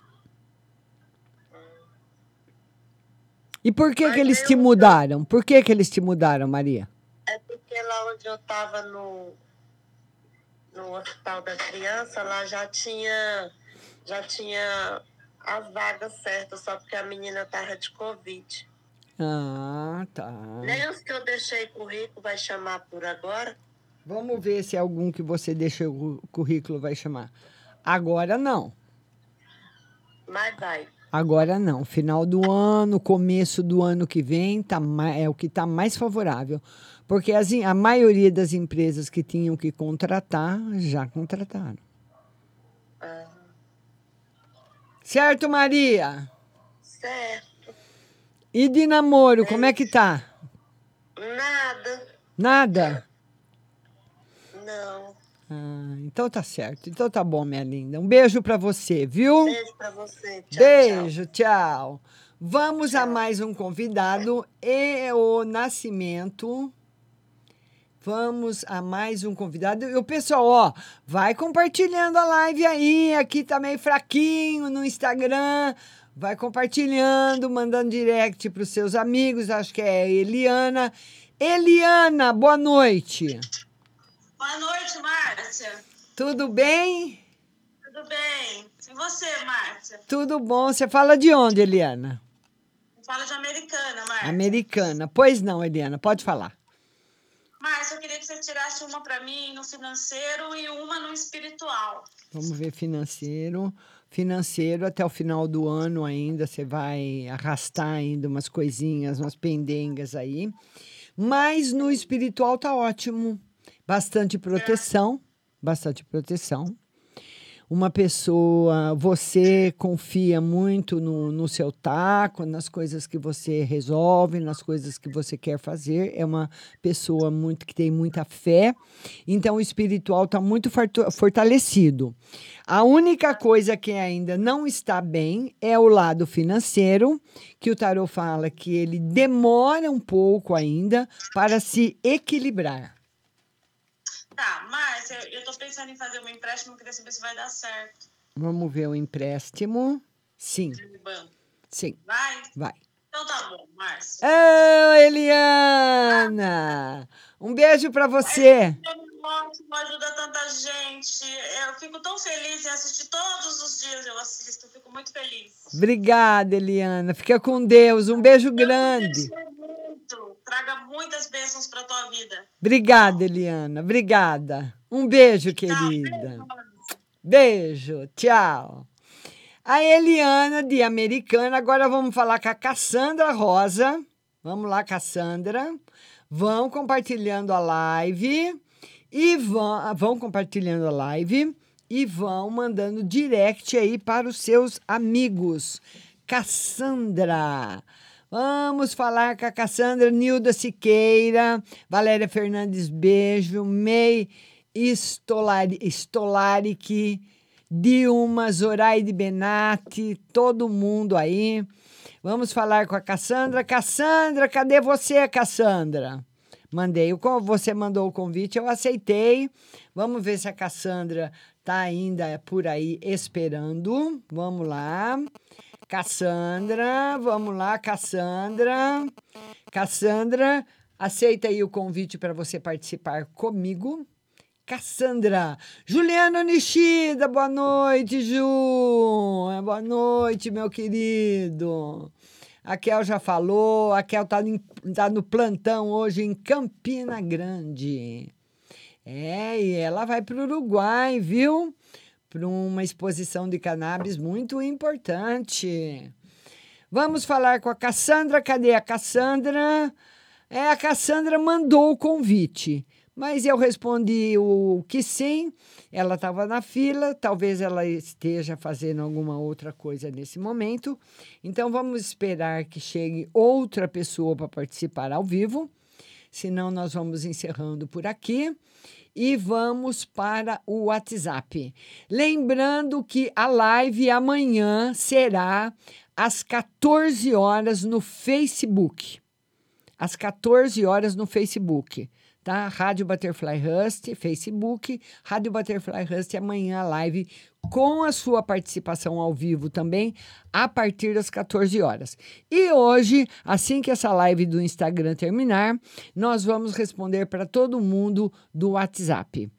E por que que eles te mudaram? Por que que eles te mudaram, Maria? É porque lá onde eu tava no, no hospital da criança, lá já tinha, já tinha as vagas certas, só porque a menina tava de Covid. Ah, tá. Nem os que eu deixei currículo vai chamar por agora. Vamos ver se algum que você deixou o currículo vai chamar. Agora não. Mas vai. Agora não. Final do ano, começo do ano que vem tá, é o que está mais favorável. Porque as em- a maioria das empresas que tinham que contratar já contrataram. Certo, Maria? Certo. E de namoro, como é que tá? Nada. Nada? Não. Ah, então tá certo. Então tá bom, minha linda. Um beijo pra você, viu? Beijo pra você. Tchau, Beijo, tchau. Vamos a mais um convidado. E o Nascimento. Vamos a mais um convidado. E o pessoal, ó, vai compartilhando a live aí. Aqui tá meio fraquinho no Instagram. Vai compartilhando, mandando direct para os seus amigos. Acho que é Eliana. Eliana, boa noite. Boa noite, Márcia. Tudo bem? Tudo bem? E você, Márcia? Tudo bom. Você fala de onde, Eliana? Fala de americana, Márcia. Americana. Pois não, Eliana, pode falar. Márcia, eu queria que você tirasse uma para mim no financeiro e uma no espiritual. Vamos ver financeiro. Financeiro, até o final do ano ainda, você vai arrastar ainda umas coisinhas, umas pendengas aí. Mas no espiritual tá ótimo. Bastante proteção, bastante proteção. Uma pessoa, você confia muito no, no seu taco, nas coisas que você resolve, nas coisas que você quer fazer. É uma pessoa muito que tem muita fé. Então, o espiritual está muito fortalecido. A única coisa que ainda não está bem é o lado financeiro, que o tarot fala que ele demora um pouco ainda para se equilibrar. Tá, Márcia, eu tô pensando em fazer um empréstimo, queria saber se vai dar certo. Vamos ver o empréstimo. Sim, sim, Vai? vai. Então tá bom, Márcia. Ô, Eliana! Um beijo para você. Ótimo, ajuda tanta gente. Eu fico tão feliz em assistir todos os dias. Eu assisto, fico muito feliz. Obrigada, Eliana. Fica com Deus. Um beijo grande. Muito. Traga muitas bênçãos para tua vida. Obrigada, Eliana. Obrigada. Um beijo, querida. Beijo. Tchau. A Eliana de Americana. Agora vamos falar com a Cassandra Rosa. Vamos lá, Cassandra. Vão compartilhando a live e vão, vão compartilhando a live e vão mandando direct aí para os seus amigos. Cassandra. Vamos falar com a Cassandra Nilda Siqueira, Valéria Fernandes Beijo, May Stolari, Stolaric, Dilma, Zoraide Benatti, todo mundo aí. Vamos falar com a Cassandra. Cassandra, cadê você, Cassandra? Mandei. O, você mandou o convite, eu aceitei. Vamos ver se a Cassandra está ainda por aí esperando. Vamos lá. Cassandra, vamos lá, Cassandra. Cassandra, aceita aí o convite para você participar comigo. Cassandra. Juliano Nishida, boa noite, Ju. Boa noite, meu querido. A Kel já falou, a Kel tá, tá no plantão hoje em Campina Grande. É, e ela vai para o Uruguai, viu? Para uma exposição de cannabis muito importante. Vamos falar com a Cassandra. Cadê a Cassandra? É, a Cassandra mandou o convite. Mas eu respondi o que sim, ela estava na fila, talvez ela esteja fazendo alguma outra coisa nesse momento. Então vamos esperar que chegue outra pessoa para participar ao vivo, senão nós vamos encerrando por aqui e vamos para o WhatsApp. Lembrando que a live amanhã será às 14 horas no Facebook. Às 14 horas no Facebook tá? Rádio Butterfly Rust, Facebook, Rádio Butterfly Rust, amanhã live com a sua participação ao vivo também, a partir das 14 horas. E hoje, assim que essa live do Instagram terminar, nós vamos responder para todo mundo do WhatsApp.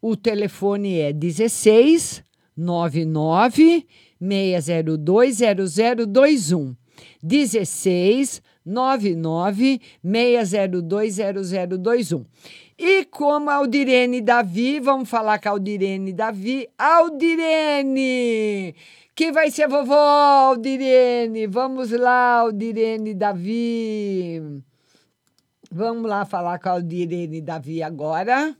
O telefone é 16 99 602 0021. 16 996020021. E como Aldirene Davi, vamos falar com a Aldirene Davi. Aldirene! Que vai ser vovó, Aldirene? Vamos lá, Aldirene Davi. Vamos lá falar com a Aldirene Davi agora.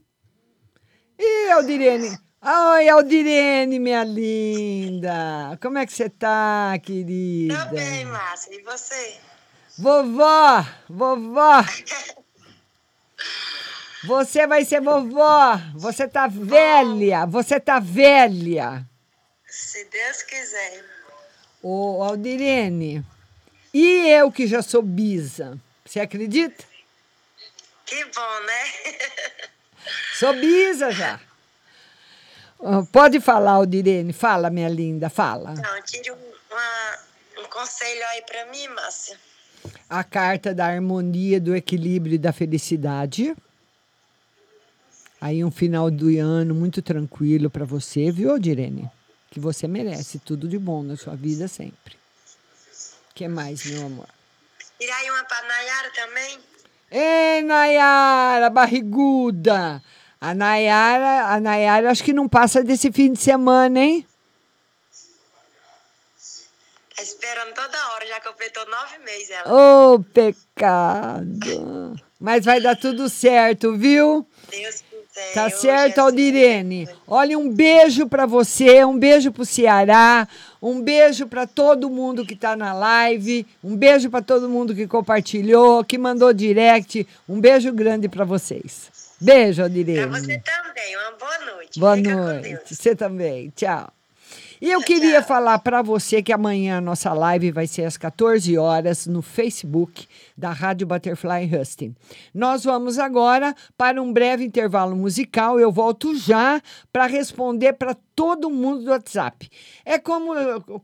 E Aldirene? Oi, Aldirene, minha linda. Como é que você tá, querida? Tô bem, Márcia. E você? Vovó, vovó. Você vai ser vovó. Você tá velha. Você tá velha. Se Deus quiser. Ô, Aldirene. E eu que já sou bisa. Você acredita? Que bom, né? Sou bisa já. Pode falar, Aldirene. Fala, minha linda, fala. Não, tire um, uma, um conselho aí para mim, Márcia a carta da harmonia, do equilíbrio e da felicidade. Aí um final do ano muito tranquilo para você, viu, Direne? Que você merece tudo de bom na sua vida sempre. O que mais, meu amor? E aí uma para Nayara também? Ei, Nayara, barriguda! A Nayara, a Nayara acho que não passa desse fim de semana, hein? Esperando toda hora, já completou nove meses ela. Ô, oh, pecado! Mas vai dar tudo certo, viu? Deus quiser. Tá certo, Aldirene? Olha, um beijo para você, um beijo pro Ceará, um beijo para todo mundo que tá na live, um beijo para todo mundo que compartilhou, que mandou direct. Um beijo grande para vocês. Beijo, Aldirene. Pra você também, uma boa noite. Boa Fica noite. Você também. Tchau. E eu queria falar para você que amanhã a nossa live vai ser às 14 horas no Facebook da Rádio Butterfly Husting. Nós vamos agora para um breve intervalo musical. Eu volto já para responder para todo mundo do WhatsApp. É como,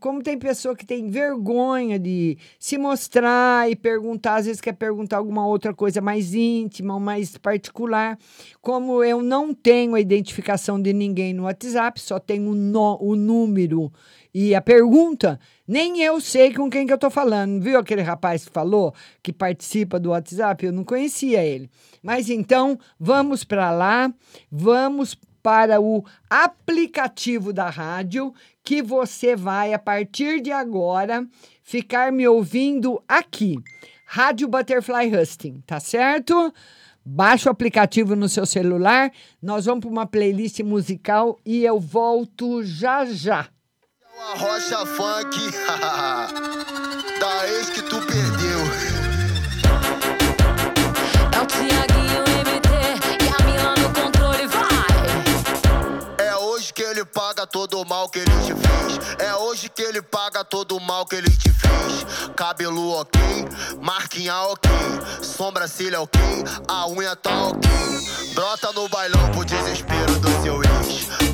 como tem pessoa que tem vergonha de se mostrar e perguntar, às vezes quer perguntar alguma outra coisa mais íntima mais particular. Como eu não tenho a identificação de ninguém no WhatsApp, só tenho no, o número e a pergunta, nem eu sei com quem que eu estou falando. Viu aquele rapaz que falou que participa do WhatsApp? Eu não conhecia ele. Mas então, vamos para lá, vamos para o aplicativo da rádio, que você vai, a partir de agora, ficar me ouvindo aqui. Rádio Butterfly Husting, tá certo? Baixa o aplicativo no seu celular, nós vamos para uma playlist musical e eu volto já já. A rocha funk da ex que tu perdeu. É o Tiaguinho MT e a Mila no controle, vai! É hoje que ele paga todo o mal que ele te fez. É hoje que ele paga todo o mal que ele te fez. Cabelo ok, marquinha ok, sobrancelha ok, a unha tá ok. Brota no bailão pro desespero do seu ex.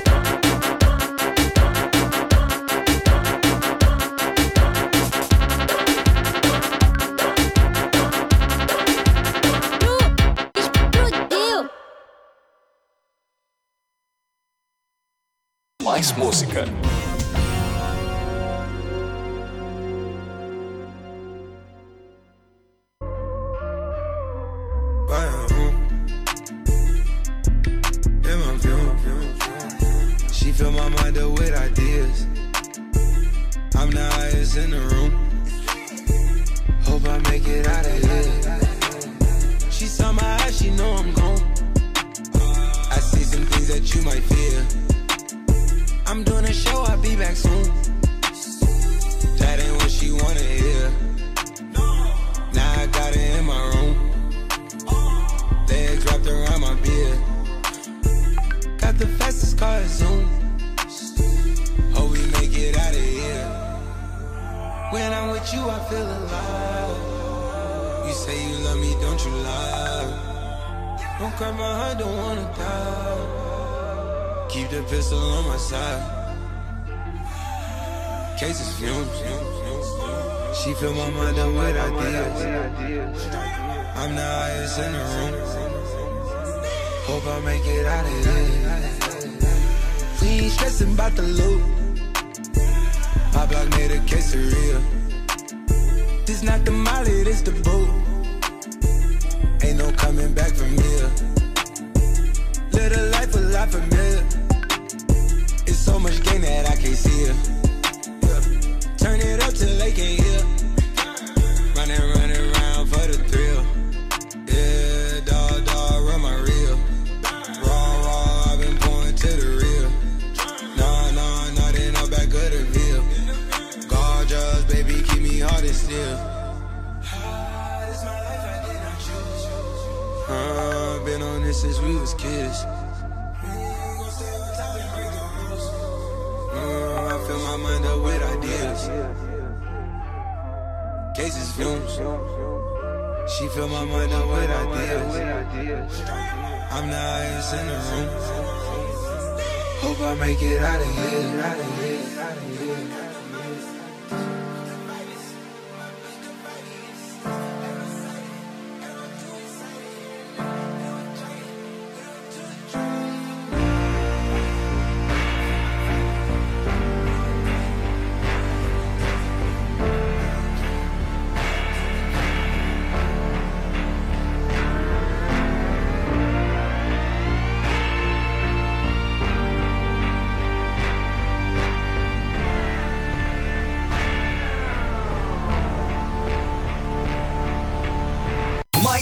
Mais música.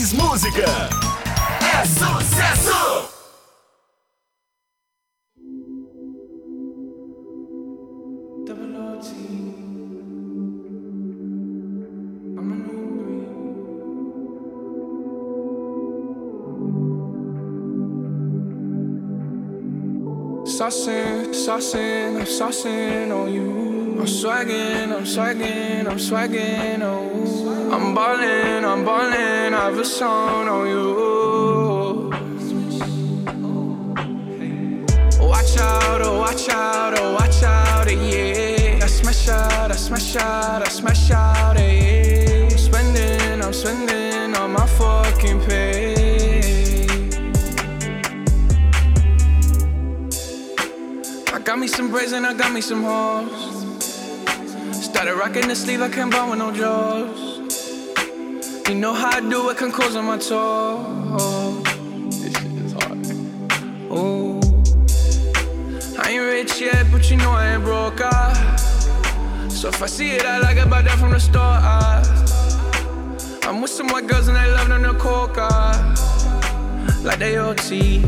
Mais música. É sucesso. Saucing, saucing, I'm on you. I'm swagging, I'm swagging, I'm swagging on you. I'm ballin', I'm ballin', I have a song on you. Watch out, oh watch out, oh watch out, eh, yeah. I smash out, I smash out, I smash out, eh, yeah. I'm spending, I'm spending on my fucking pay. I got me some braids and I got me some hoes. Started rocking the sleeve, I can't buy with no jaws. You know how I do it, can close on my toes. This shit is hard. Ooh. I ain't rich yet, but you know I ain't broke. Ah. So if I see it, I like it, buy that from the store. Ah. I'm with some white girls and they love them to coca. Like they OT,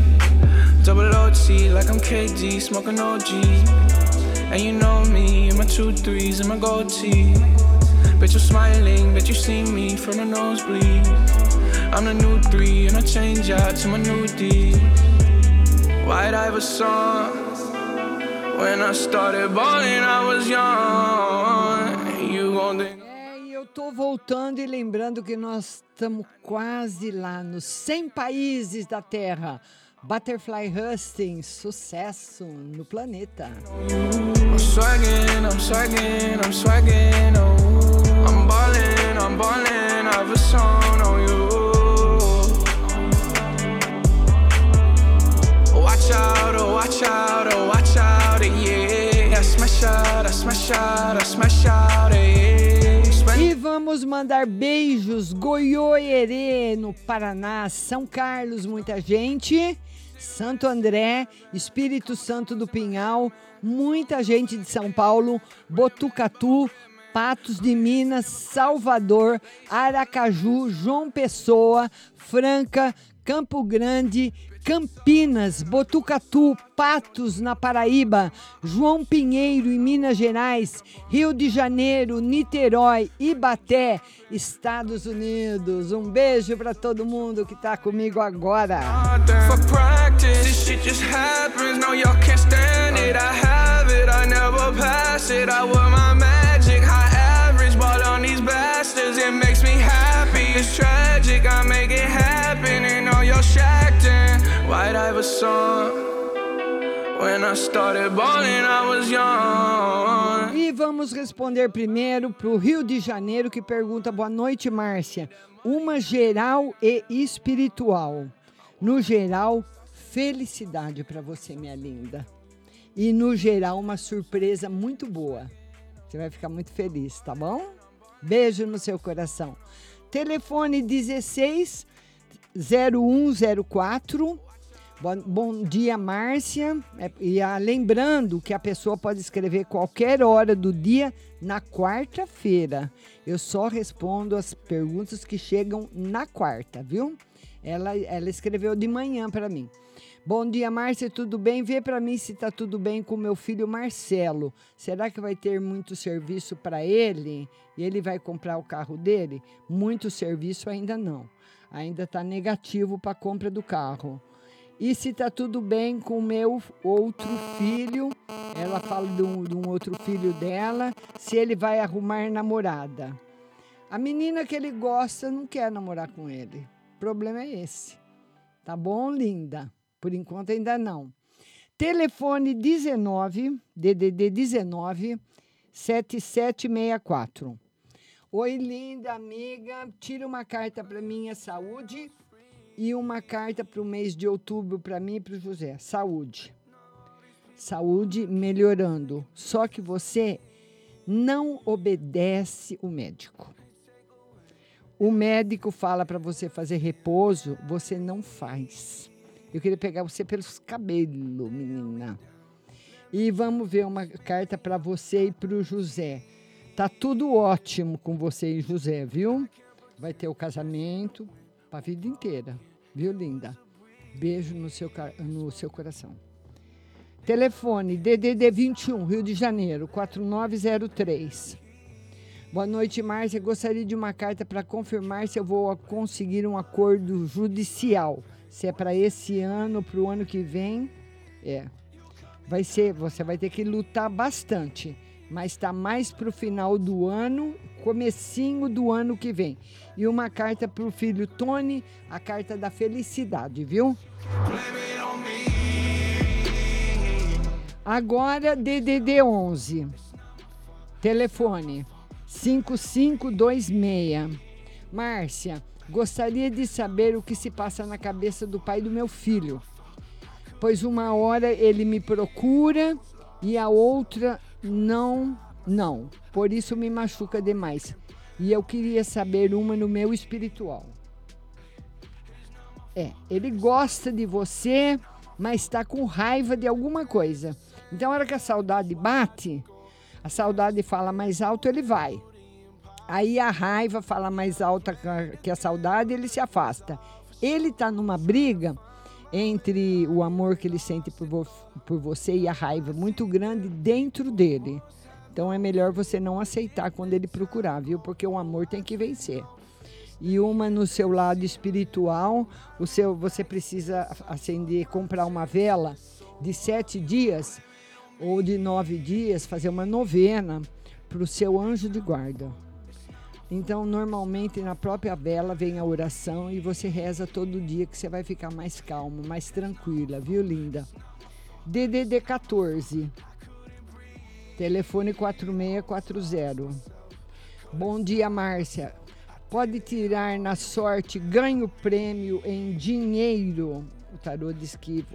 double OT, like I'm KD, smoking OG. And you know me, in my two threes and my gold tee. Bet you're smiling, bet you see me from the nosebleed. I'm the new three, and I change out to my new D. White Iverson. When I started balling, I was young. You gon' think. É, eu tô voltando e lembrando que nós estamos quase lá nos 100 países da Terra. Butterfly Hustings, sucesso no planeta. I'm swaggin', I'm swaggin', I'm swaggin', oh. I'm ballin', I'm ballin', I have a song on you. Watch out, oh watch out, oh watch out, yeah. I smash out, I smash out, I smash out, yeah. E vamos mandar beijos, Goiôerê, no Paraná, São Carlos, muita gente, Santo André, Espírito Santo do Pinhal, muita gente de São Paulo, Botucatu, Patos de Minas, Salvador, Aracaju, João Pessoa, Franca, Campo Grande, Campinas, Botucatu, Patos na Paraíba, João Pinheiro em Minas Gerais, Rio de Janeiro, Niterói, Ibaté, Estados Unidos. Um beijo para todo mundo que está comigo agora. E vamos responder primeiro para o Rio de Janeiro, que pergunta: Boa noite, Márcia. Uma geral e espiritual. No geral, felicidade para você, minha linda. e, no geral, uma surpresa muito boa. Você vai ficar muito feliz, tá bom? Beijo no seu coração. Telefone 16 0104. Bom, dia, Márcia. É, e a, lembrando que a pessoa pode escrever qualquer hora do dia na quarta-feira. Eu só respondo as perguntas que chegam na quarta, viu? Ela, ela escreveu de manhã para mim. Bom dia, Márcia, tudo bem? Vê para mim se tá tudo bem com meu filho Marcelo. Será que vai ter muito serviço para ele? E ele vai comprar o carro dele? Muito serviço ainda não. Ainda está negativo para a compra do carro. E se tá tudo bem com o meu outro filho? Ela fala de um, de um outro filho dela, se ele vai arrumar namorada. A menina que ele gosta não quer namorar com ele. O problema é esse. Tá bom, linda? Por enquanto ainda não. Telefone 19, DDD 19 7764. Oi, linda amiga. Tira uma carta para minha saúde e uma carta para o mês de outubro para mim e para o José. Saúde. Saúde melhorando. Só que você não obedece o médico. O médico fala para você fazer repouso, você não faz. Eu queria pegar você pelos cabelos, menina. E vamos ver uma carta para você e para o José. Tá tudo ótimo com você e José, viu? Vai ter o casamento para a vida inteira, viu, linda? Beijo no seu, no seu coração. Telefone DDD 21, Rio de Janeiro, 4903. Boa noite, Márcia. Gostaria de uma carta para confirmar se eu vou conseguir um acordo judicial se é para esse ano, para o ano que vem, é. Vai ser, você vai ter que lutar bastante, mas está mais para o final do ano, comecinho do ano que vem. E uma carta para o filho Tony, a carta da felicidade, viu? Agora DDD 11. Telefone 5526. Márcia, Gostaria de saber o que se passa na cabeça do pai do meu filho, pois uma hora ele me procura e a outra não, não. Por isso me machuca demais. E eu queria saber uma no meu espiritual. É, ele gosta de você, mas está com raiva de alguma coisa. Então, a hora que a saudade bate, a saudade fala mais alto, ele vai. Aí a raiva fala mais alta que a saudade, ele se afasta. Ele está numa briga entre o amor que ele sente por, vo por você e a raiva muito grande dentro dele. Então é melhor você não aceitar quando ele procurar, viu? Porque o amor tem que vencer. E uma no seu lado espiritual, o seu, você precisa acender, comprar uma vela de sete dias ou de nove dias, fazer uma novena para o seu anjo de guarda. Então, normalmente na própria vela vem a oração e você reza todo dia que você vai ficar mais calmo, mais tranquila, viu, linda? DDD 14. Telefone 4640. Bom dia, Márcia. Pode tirar na sorte, ganha o prêmio em dinheiro. O tarô diz que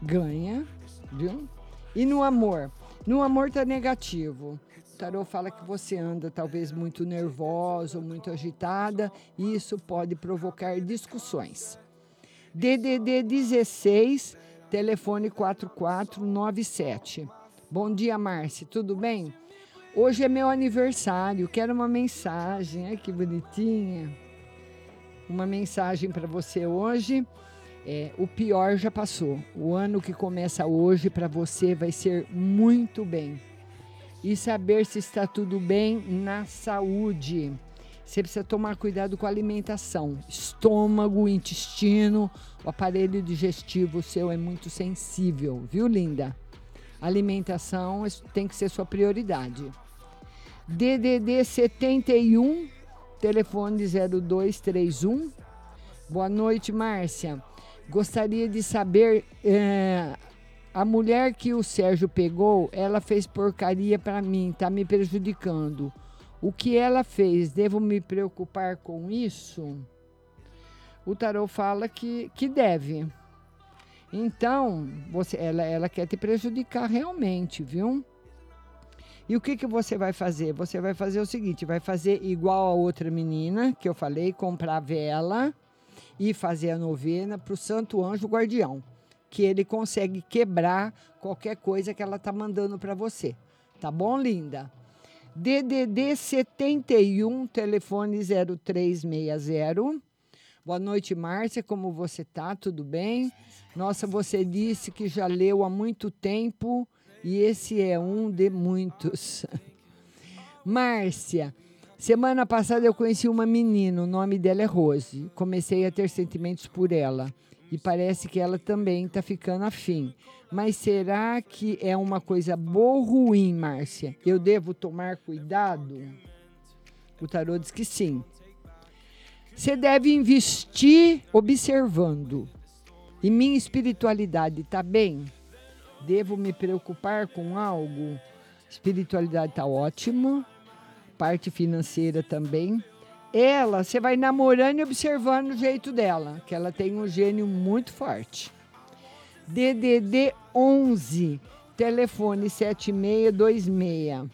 ganha, viu? E no amor? No amor tá negativo. O tarô fala que você anda talvez muito nervosa ou muito agitada e isso pode provocar discussões. DDD 16, telefone 4497. Bom dia, Márcia, tudo bem? Hoje é meu aniversário, quero uma mensagem. Ai, que bonitinha. Uma mensagem para você hoje. É, o pior já passou. O ano que começa hoje para você vai ser muito bem e saber se está tudo bem na saúde. Você precisa tomar cuidado com a alimentação. Estômago, intestino, o aparelho digestivo seu é muito sensível, viu, linda? Alimentação tem que ser sua prioridade. DDD 71, telefone 0231. Boa noite, Márcia. Gostaria de saber eh, a mulher que o Sérgio pegou, ela fez porcaria para mim, tá me prejudicando. O que ela fez? Devo me preocupar com isso? O tarot fala que, que deve. Então, você, ela, ela quer te prejudicar realmente, viu? E o que, que você vai fazer? Você vai fazer o seguinte: vai fazer igual a outra menina que eu falei, comprar vela e fazer a novena para o Santo Anjo Guardião, que ele consegue quebrar qualquer coisa que ela tá mandando para você. Tá bom, linda? DDD 71, telefone 0360. Boa noite, Márcia. Como você tá? Tudo bem? Nossa, você disse que já leu há muito tempo e esse é um de muitos. Márcia, semana passada eu conheci uma menina, o nome dela é Rose. Comecei a ter sentimentos por ela e parece que ela também está ficando afim. Mas será que é uma coisa boa ou ruim, Márcia? Eu devo tomar cuidado? O tarô diz que sim. Você deve investir observando. E minha espiritualidade está bem? Devo me preocupar com algo? Espiritualidade está ótima. Parte financeira também. Ela, você vai namorando e observando o jeito dela, que ela tem um gênio muito forte. DDD 11, telefone 7626.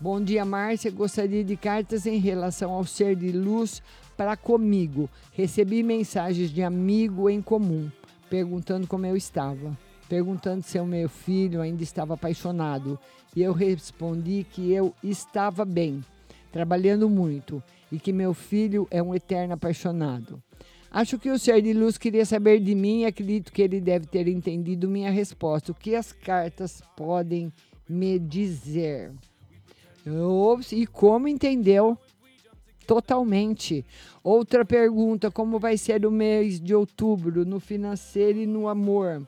Bom dia, Márcia. Gostaria de cartas em relação ao ser de luz para comigo. Recebi mensagens de amigo em comum, perguntando como eu estava, perguntando se o meu filho ainda estava apaixonado. E eu respondi que eu estava bem, trabalhando muito, e que meu filho é um eterno apaixonado. Acho que o ser de luz queria saber de mim e acredito que ele deve ter entendido minha resposta. O que as cartas podem me dizer? Ops, e como entendeu? Totalmente. Outra pergunta: como vai ser o mês de outubro no financeiro e no amor?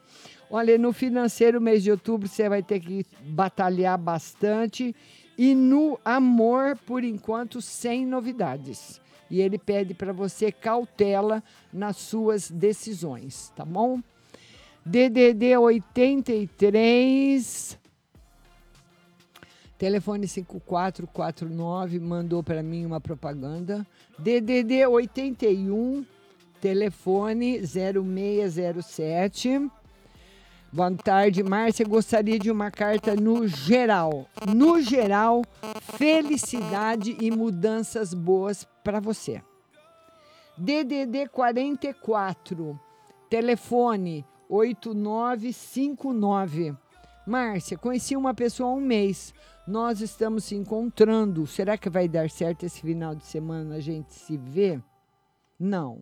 Olha, no financeiro, mês de outubro, você vai ter que batalhar bastante. E no amor, por enquanto, sem novidades e ele pede para você cautela nas suas decisões, tá bom? DDD 83 Telefone 5449 mandou para mim uma propaganda. DDD 81 telefone 0607 Boa tarde, Márcia. Gostaria de uma carta no geral. No geral, felicidade e mudanças boas para você. DDD 44, telefone 8959. Márcia, conheci uma pessoa há um mês. Nós estamos se encontrando. Será que vai dar certo esse final de semana a gente se ver? Não.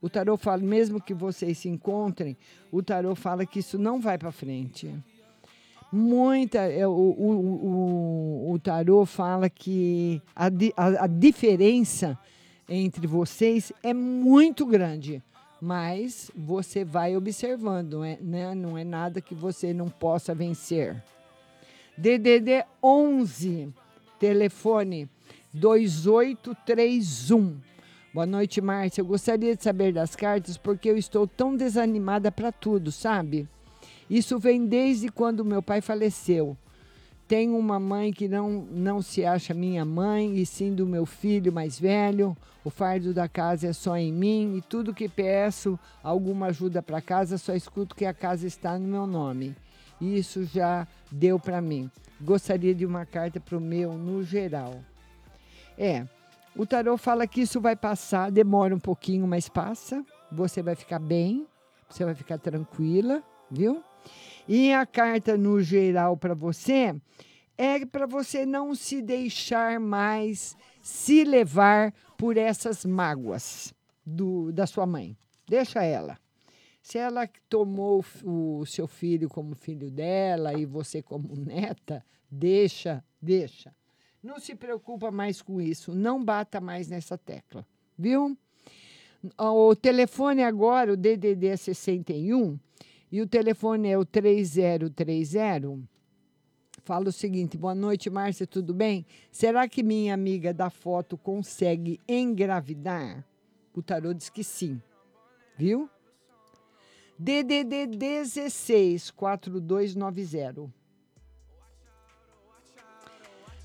O tarô fala, mesmo que vocês se encontrem, o tarô fala que isso não vai para frente. Muita, é, o, o, o, o tarô fala que a, a, a diferença entre vocês é muito grande, mas você vai observando, é, né? não é nada que você não possa vencer. DDD 11, telefone 2831 Boa noite, Márcia. Eu gostaria de saber das cartas porque eu estou tão desanimada para tudo, sabe? Isso vem desde quando meu pai faleceu. Tenho uma mãe que não, não se acha minha mãe, e sim do meu filho mais velho. O fardo da casa é só em mim e tudo que peço alguma ajuda para casa, só escuto que a casa está no meu nome. Isso já deu para mim. Gostaria de uma carta para o meu no geral. É, o tarô fala que isso vai passar, demora um pouquinho, mas passa. Você vai ficar bem, você vai ficar tranquila, viu? E a carta no geral para você é para você não se deixar mais se levar por essas mágoas do, da sua mãe. Deixa ela. Se ela tomou o seu filho como filho dela e você como neta, deixa, deixa. Não se preocupa mais com isso, não bata mais nessa tecla, viu? O telefone agora, o DDD é 61, e o telefone é o 3030. Fala o seguinte: boa noite, Márcia, tudo bem? Será que minha amiga da foto consegue engravidar? O tarô diz que sim, viu? DDD 16 4290.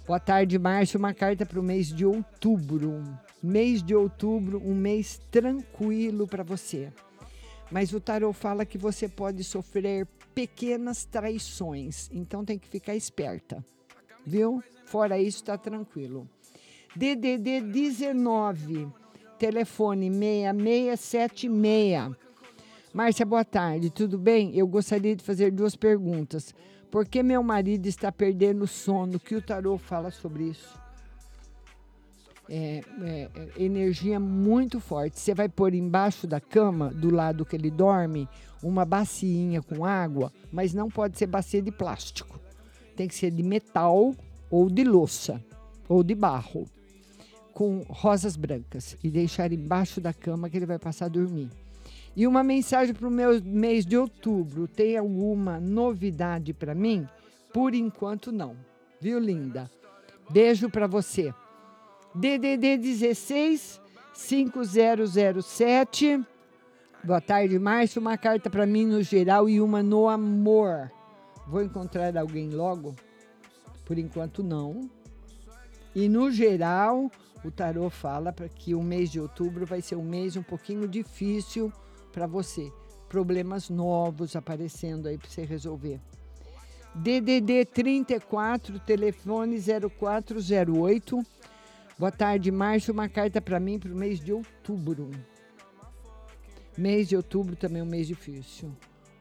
Boa tarde, Márcio. Uma carta para o mês de outubro. Mês de outubro, um mês tranquilo para você. Mas o tarot fala que você pode sofrer pequenas traições, então tem que ficar esperta, viu? Fora isso, está tranquilo. DDD 19, telefone 6676. Márcia, boa tarde, tudo bem? Eu gostaria de fazer duas perguntas. Por que meu marido está perdendo o sono? O que o tarô fala sobre isso? É, é, é, energia muito forte. Você vai pôr embaixo da cama, do lado que ele dorme, uma bacinha com água, mas não pode ser bacia de plástico. Tem que ser de metal ou de louça ou de barro, com rosas brancas e deixar embaixo da cama que ele vai passar a dormir. E uma mensagem para o meu mês de outubro: tem alguma novidade para mim? Por enquanto, não. Viu, linda? Beijo para você. DDD 16 5007. Boa tarde, Márcio. Uma carta para mim no geral e uma no amor. Vou encontrar alguém logo? Por enquanto, não. E no geral, o tarô fala para que o mês de outubro vai ser um mês um pouquinho difícil para você. Problemas novos aparecendo aí para você resolver. DDD 34, telefone 0408. Boa tarde, Márcio. Uma carta para mim para o mês de outubro. Mês de outubro também é um mês difícil.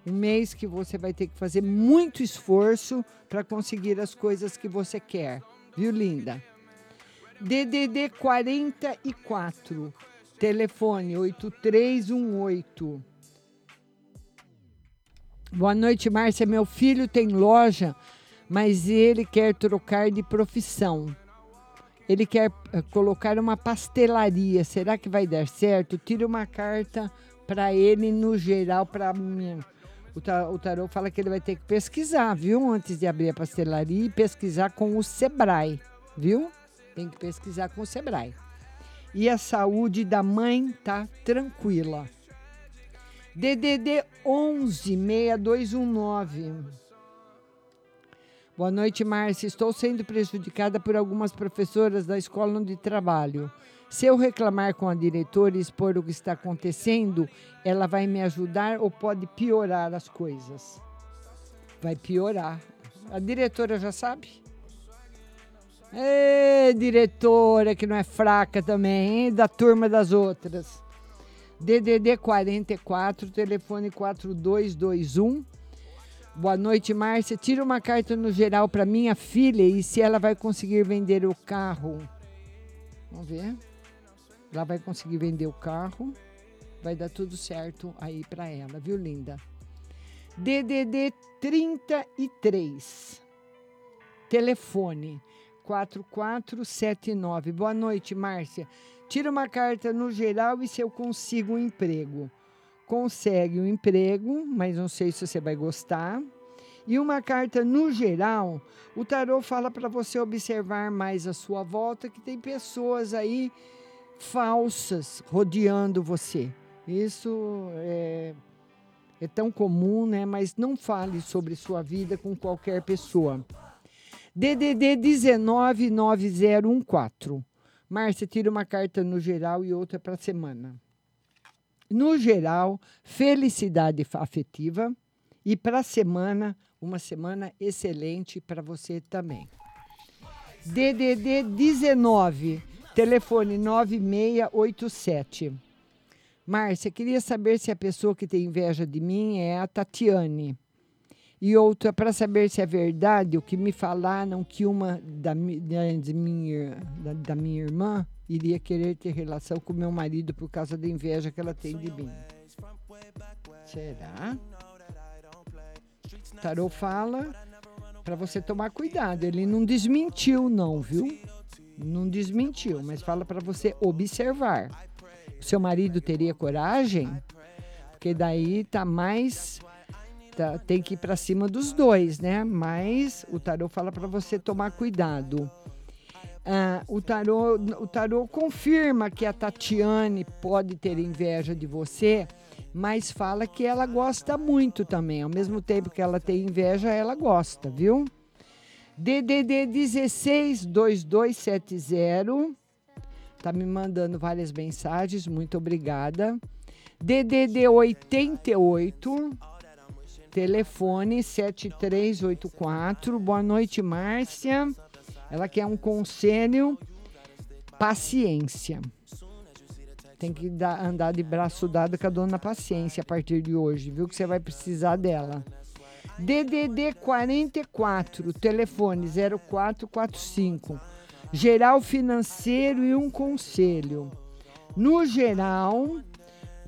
Um mês que você vai ter que fazer muito esforço para conseguir as coisas que você quer. Viu, linda? DDD 44, telefone 8318. Boa noite, Márcia. Meu filho tem loja, mas ele quer trocar de profissão. Ele quer uh, colocar uma pastelaria. Será que vai dar certo? Tira uma carta para ele no geral, para o tarô fala que ele vai ter que pesquisar, viu? Antes de abrir a pastelaria e pesquisar com o Sebrae, viu? Tem que pesquisar com o Sebrae. E a saúde da mãe tá tranquila. DDD 11 6219. Boa noite, Márcia. Estou sendo prejudicada por algumas professoras da escola onde trabalho. Se eu reclamar com a diretora e expor o que está acontecendo, ela vai me ajudar ou pode piorar as coisas? Vai piorar. A diretora já sabe? Ê, diretora, que não é fraca também, hein? Da turma das outras. DDD 44, telefone 4221. Boa noite, Márcia. Tira uma carta no geral para minha filha e se ela vai conseguir vender o carro. Vamos ver. Ela vai conseguir vender o carro. Vai dar tudo certo aí para ela, viu, linda? DDD 33. Telefone 4479. Boa noite, Márcia. Tira uma carta no geral e se eu consigo um emprego. Consegue um emprego, mas não sei se você vai gostar. E uma carta no geral, o tarô fala para você observar mais a sua volta, que tem pessoas aí falsas rodeando você. Isso é, é tão comum, né? Mas não fale sobre sua vida com qualquer pessoa. DDD 199014. Márcia, tira uma carta no geral e outra para a semana. No geral, felicidade afetiva. E para a semana, uma semana excelente para você também. DDD 19, telefone 9687. Márcia, queria saber se a pessoa que tem inveja de mim é a Tatiane. E outra, para saber se é verdade o que me falaram que uma da, da, minha, da, da minha irmã iria querer ter relação com meu marido por causa da inveja que ela tem de mim. Será? Tarô fala para você tomar cuidado. Ele não desmentiu, não, viu? Não desmentiu, mas fala para você observar. O seu marido teria coragem? Porque daí tá mais Tá, tem que ir para cima dos dois, né? Mas o tarô fala para você tomar cuidado. Ah, o, tarô, o tarô confirma que a Tatiane pode ter inveja de você, mas fala que ela gosta muito também. Ao mesmo tempo que ela tem inveja, ela gosta, viu? DDD 162270 tá me mandando várias mensagens, muito obrigada. DDD 88, telefone 7384. Boa noite, Márcia. Ela quer um conselho, paciência. Tem que dar, andar de braço dado com a dona Paciência a partir de hoje, viu? Que você vai precisar dela. DDD 44, telefone 0445. Geral financeiro e um conselho. No geral,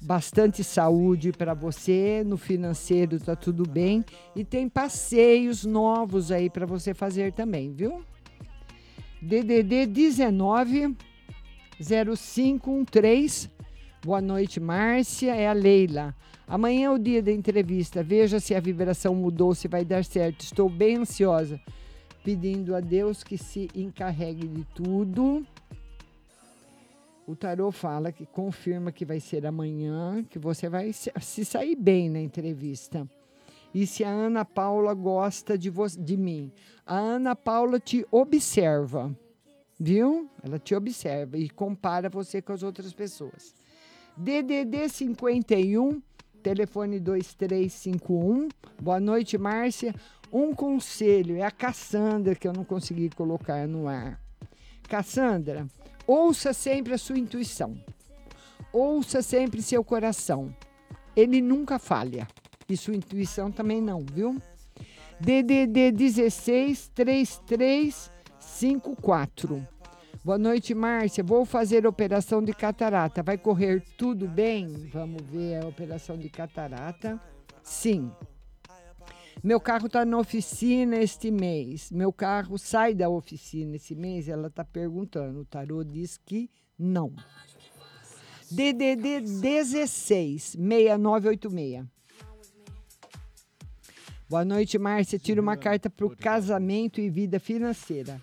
bastante saúde para você, no financeiro tá tudo bem e tem passeios novos aí para você fazer também, viu? DDD 19 0513. Boa noite, Márcia. É a Leila. Amanhã é o dia da entrevista. Veja se a vibração mudou, se vai dar certo. Estou bem ansiosa, pedindo a Deus que se encarregue de tudo. O tarô fala que confirma que vai ser amanhã, que você vai se sair bem na entrevista. E se a Ana Paula gosta de, de mim? A Ana Paula te observa, viu? Ela te observa e compara você com as outras pessoas. DDD 51, telefone 2351. Boa noite, Márcia. Um conselho, é a Cassandra que eu não consegui colocar no ar. Cassandra, ouça sempre a sua intuição. Ouça sempre seu coração. Ele nunca falha. E sua intuição também não, viu? DDD 16 3354. Boa noite, Márcia. Vou fazer operação de catarata. Vai correr tudo bem? Vamos ver a operação de catarata. Sim. Meu carro está na oficina este mês. Meu carro sai da oficina esse mês? Ela está perguntando. O tarô diz que não. DDD 16 6986. Boa noite, Márcia. Tira uma carta para o casamento e vida financeira.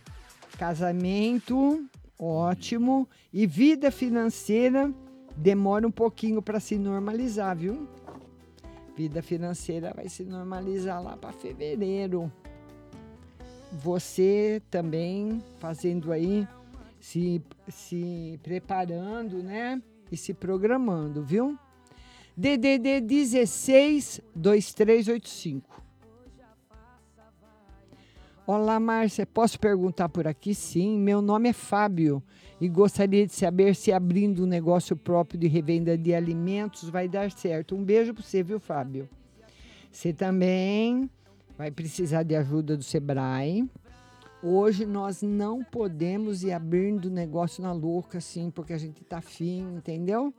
Casamento, ótimo. E vida financeira demora um pouquinho para se normalizar, viu? Vida financeira vai se normalizar lá para fevereiro. Você também fazendo aí, se, se preparando, né? E se programando, viu? DDD 16 2385. Olá, Márcia. Posso perguntar por aqui? Sim. Meu nome é Fábio e gostaria de saber se abrindo um negócio próprio de revenda de alimentos vai dar certo. Um beijo para você, viu, Fábio? Você também vai precisar de ajuda do Sebrae. Hoje nós não podemos ir abrindo negócio na louca, assim, porque a gente tá afim, entendeu?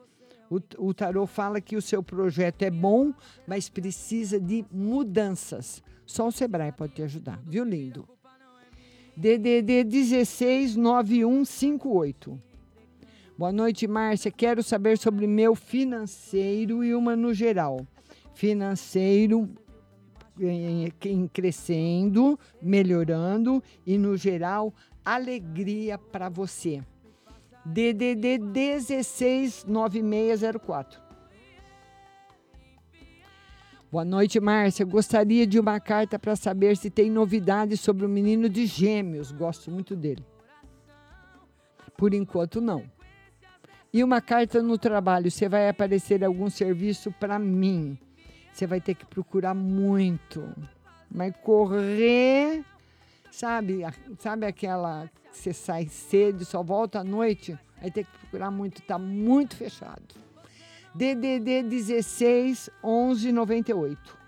O, o tarô fala que o seu projeto é bom, mas precisa de mudanças. Só o Sebrae pode te ajudar, viu, lindo? DDD 169158. Boa noite, Márcia. Quero saber sobre meu financeiro e uma no geral. Financeiro em, em crescendo, melhorando e no geral alegria para você. DDD 169604. Boa noite, Márcia. Gostaria de uma carta para saber se tem novidades sobre o menino de Gêmeos. Gosto muito dele. Por enquanto, não. E uma carta no trabalho. Você vai aparecer algum serviço para mim. Você vai ter que procurar muito. Vai correr. Sabe, sabe aquela que você sai cedo, só volta à noite? Aí tem que procurar muito. Está muito fechado. DDD 16 11 98.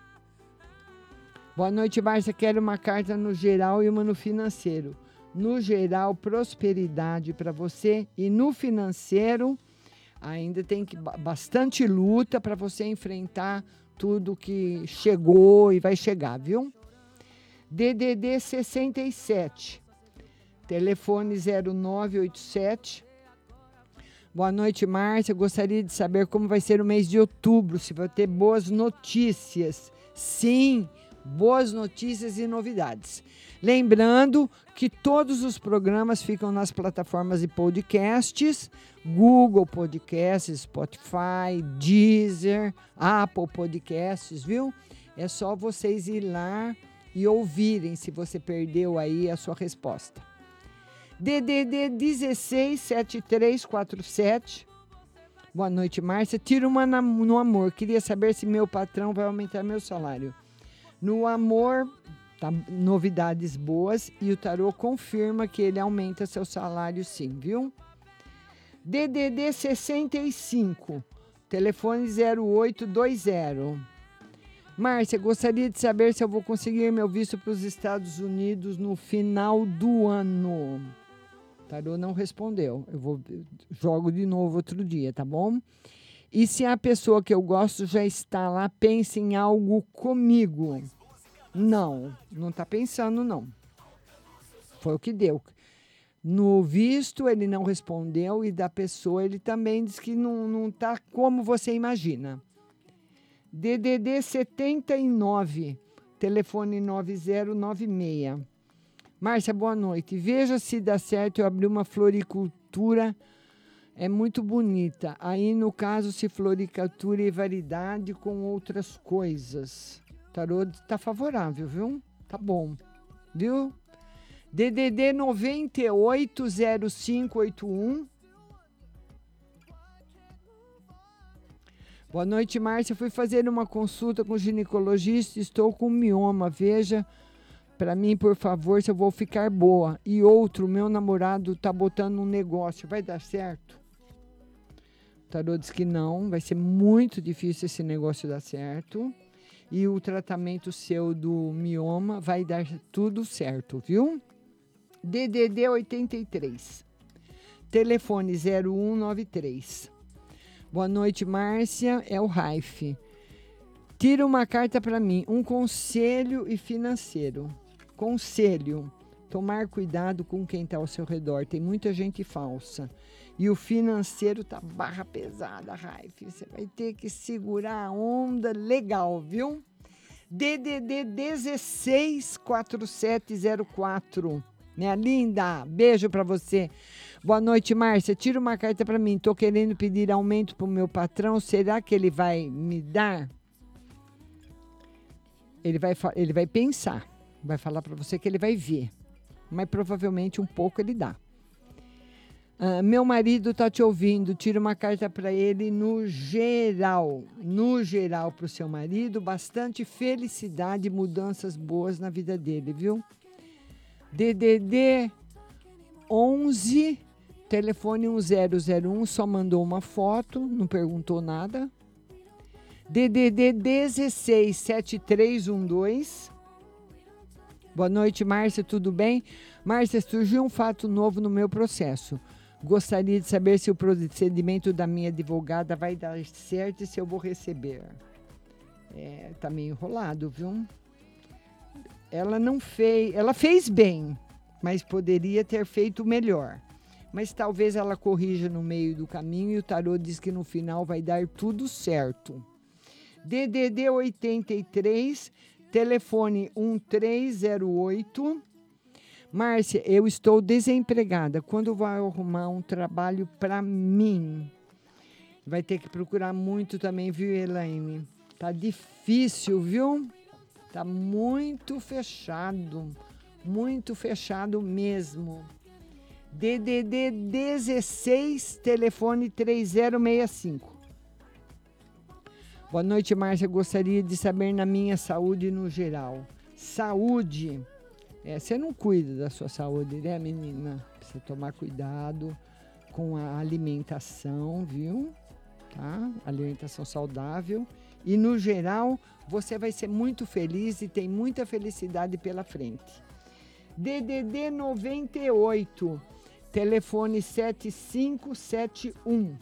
Boa noite, Márcia. Quero uma carta no geral e uma no financeiro. No geral, prosperidade para você e no financeiro ainda tem que bastante luta para você enfrentar tudo que chegou e vai chegar, viu? DDD 67. Telefone 0987 Boa noite, Márcia. Gostaria de saber como vai ser o mês de outubro, se vai ter boas notícias. Sim, boas notícias e novidades. Lembrando que todos os programas ficam nas plataformas de podcasts: Google Podcasts, Spotify, Deezer, Apple Podcasts, viu? É só vocês ir lá e ouvirem se você perdeu aí a sua resposta. DDD 167347. Boa noite, Márcia. Tira uma na- no amor. Queria saber se meu patrão vai aumentar meu salário. No amor, tá, novidades boas e o tarô confirma que ele aumenta seu salário sim, viu? DDD 65, telefone 0820. Márcia, gostaria de saber se eu vou conseguir meu visto para os Estados Unidos no final do ano. Tarô não respondeu. Eu vou jogo de novo outro dia, tá bom? E se a pessoa que eu gosto já está lá, pensa em algo comigo. Não, não está pensando, não. Foi o que deu. No visto, ele não respondeu, e da pessoa, ele também disse que não está como você imagina. DDD 79, telefone 9096. Márcia, boa noite. Veja se dá certo eu abrir uma floricultura. É muito bonita. Aí, no caso, se floricultura e variedade com outras coisas. Tarô está favorável, viu? Tá bom. Viu? DDD 980581. Boa noite, Márcia. Fui fazer uma consulta com ginecologista. Estou com mioma. Veja para mim, por favor, se eu vou ficar boa. E outro, meu namorado tá botando um negócio. Vai dar certo? O tarô diz que não. Vai ser muito difícil esse negócio dar certo. E o tratamento seu do mioma vai dar tudo certo, viu? DDD 83. Telefone 0193. Boa noite, Márcia. É o Raif. Tira uma carta para mim. Um conselho e financeiro. Conselho. Tomar cuidado com quem está ao seu redor. Tem muita gente falsa. E o financeiro tá barra pesada, Raif. Você vai ter que segurar a onda legal, viu? DDD 164704. Minha linda, beijo para você. Boa noite, Márcia. Tira uma carta para mim. Tô querendo pedir aumento pro meu patrão. Será que ele vai me dar? Ele vai, ele vai pensar. Vai falar para você que ele vai ver. Mas provavelmente um pouco ele dá. Ah, meu marido tá te ouvindo. Tira uma carta para ele no geral. No geral para o seu marido. Bastante felicidade e mudanças boas na vida dele, viu? DDD 11, telefone 1001, só mandou uma foto, não perguntou nada. DDD 16 7312. Boa noite, Márcia, tudo bem? Márcia, surgiu um fato novo no meu processo. Gostaria de saber se o procedimento da minha advogada vai dar certo e se eu vou receber. É, tá meio enrolado, viu? Ela não fez, ela fez bem, mas poderia ter feito melhor. Mas talvez ela corrija no meio do caminho e o tarô diz que no final vai dar tudo certo. DDD 83, telefone 1308. Márcia, eu estou desempregada. Quando vai arrumar um trabalho para mim? Vai ter que procurar muito também, viu, Elaine? Tá difícil, viu? Tá muito fechado. Muito fechado mesmo. DDD 16, telefone 3065. Boa noite, Márcia. Gostaria de saber na minha saúde no geral. Saúde. É, você não cuida da sua saúde, né, menina? Precisa tomar cuidado com a alimentação, viu? Tá? Alimentação saudável. E no geral, você vai ser muito feliz e tem muita felicidade pela frente. DDD 98, telefone 7571.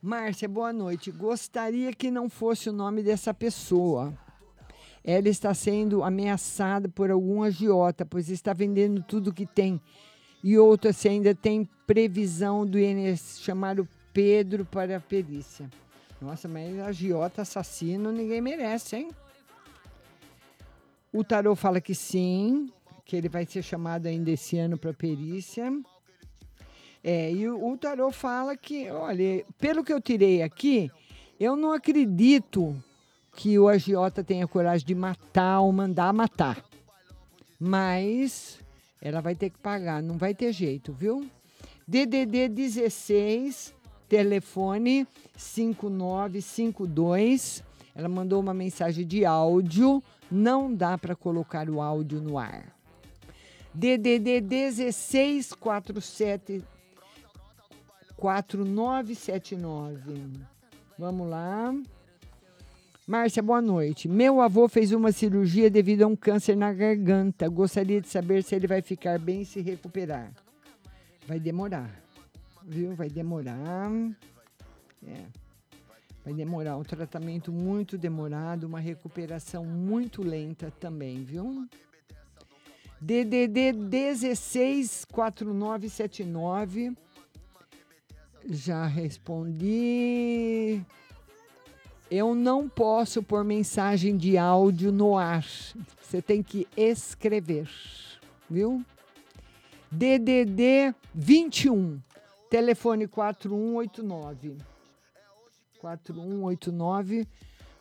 Márcia, boa noite. Gostaria que não fosse o nome dessa pessoa. Ela está sendo ameaçada por algum agiota, pois está vendendo tudo que tem. E outra, se ainda tem previsão do INSS chamar o Pedro para a perícia. Nossa, mas agiota assassino ninguém merece, hein? O tarô fala que sim, que ele vai ser chamado ainda esse ano para perícia. É, e o, tarô fala que, olha, pelo que eu tirei aqui, eu não acredito que o agiota tenha coragem de matar ou mandar matar. Mas ela vai ter que pagar, não vai ter jeito, viu? DDD 16, telefone 5952. Ela mandou uma mensagem de áudio, não dá para colocar o áudio no ar. DDD 1647 4979. Vamos lá. Márcia, boa noite. Meu avô fez uma cirurgia devido a um câncer na garganta. Gostaria de saber se ele vai ficar bem e se recuperar. Vai demorar, viu? Vai demorar. É. Vai demorar um tratamento muito demorado, uma recuperação muito lenta também, viu? DDD 164979. Já respondi. Eu não posso pôr mensagem de áudio no ar. Você tem que escrever, viu? DDD 21, telefone 4189. 4189.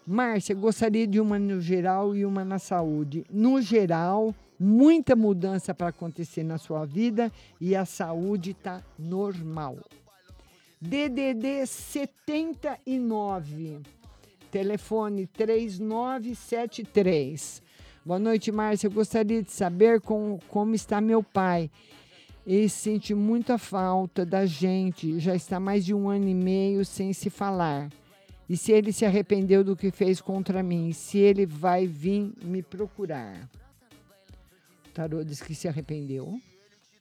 Márcia, gostaria de uma no geral e uma na saúde. No geral, muita mudança para acontecer na sua vida e a saúde está normal. DDD 79 telefone 3973. Boa noite, Márcia. Eu gostaria de saber com, como está meu pai. Ele sente muita falta da gente. Já está mais de um ano e meio sem se falar. E se ele se arrependeu do que fez contra mim? Se ele vai vir me procurar? O tarô diz que se arrependeu.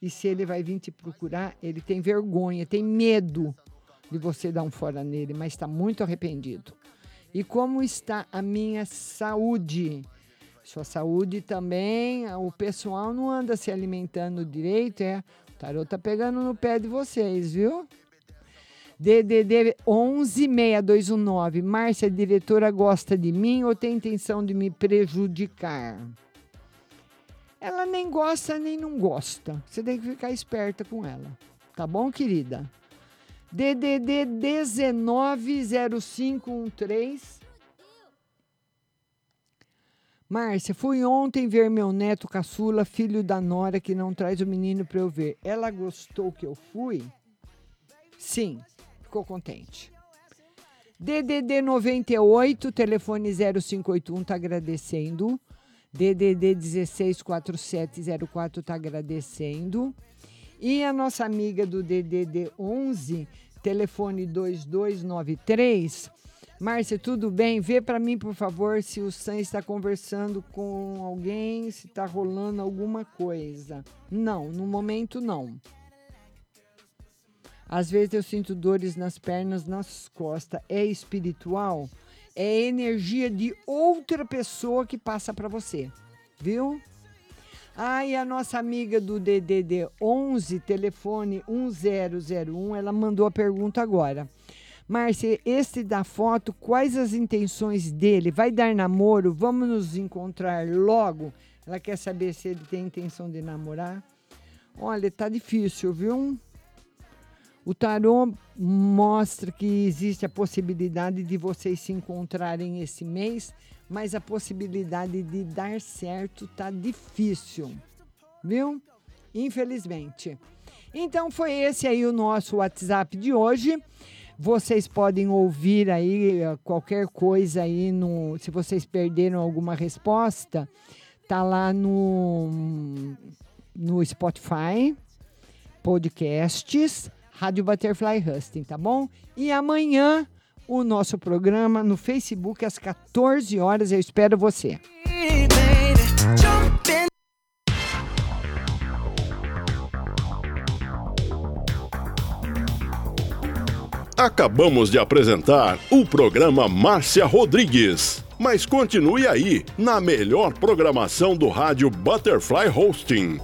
E se ele vai vir te procurar, ele tem vergonha, tem medo de você dar um fora nele, mas está muito arrependido. E como está a minha saúde? Sua saúde também, o pessoal não anda se alimentando direito, é? O tarô tá pegando no pé de vocês, viu? DDD 116219. Márcia, diretora gosta de mim ou tem intenção de me prejudicar? Ela nem gosta nem não gosta. Você tem que ficar esperta com ela. Tá bom, querida? DDD 190513. Márcia, fui ontem ver meu neto caçula, filho da Nora, que não traz o menino para eu ver. Ela gostou que eu fui? Sim, ficou contente. DDD 98, telefone 0581, está agradecendo. DDD 164704 está agradecendo. E a nossa amiga do DDD 11, telefone 2293. Márcia, tudo bem? Vê para mim, por favor, se o Sam está conversando com alguém, se está rolando alguma coisa. Não, no momento não. Às vezes eu sinto dores nas pernas, nas costas. É espiritual? É energia de outra pessoa que passa para você, viu? Ah, e a nossa amiga do DDD 11, telefone 1001, ela mandou a pergunta agora. Márcia, este da foto, quais as intenções dele? Vai dar namoro? Vamos nos encontrar logo? Ela quer saber se ele tem intenção de namorar. Olha, tá difícil, viu? O tarô mostra que existe a possibilidade de vocês se encontrarem esse mês, mas a possibilidade de dar certo tá difícil, viu? Infelizmente. Então foi esse aí o nosso WhatsApp de hoje. Vocês podem ouvir aí eh, qualquer coisa aí no, se vocês perderam alguma resposta, tá lá no no Spotify, podcasts, Rádio Butterfly Husting, tá bom? E amanhã o nosso programa no Facebook às 14 horas. Eu espero você. Acabamos de apresentar o programa Márcia Rodrigues. Mas continue aí, na melhor programação do rádio Butterfly Hosting.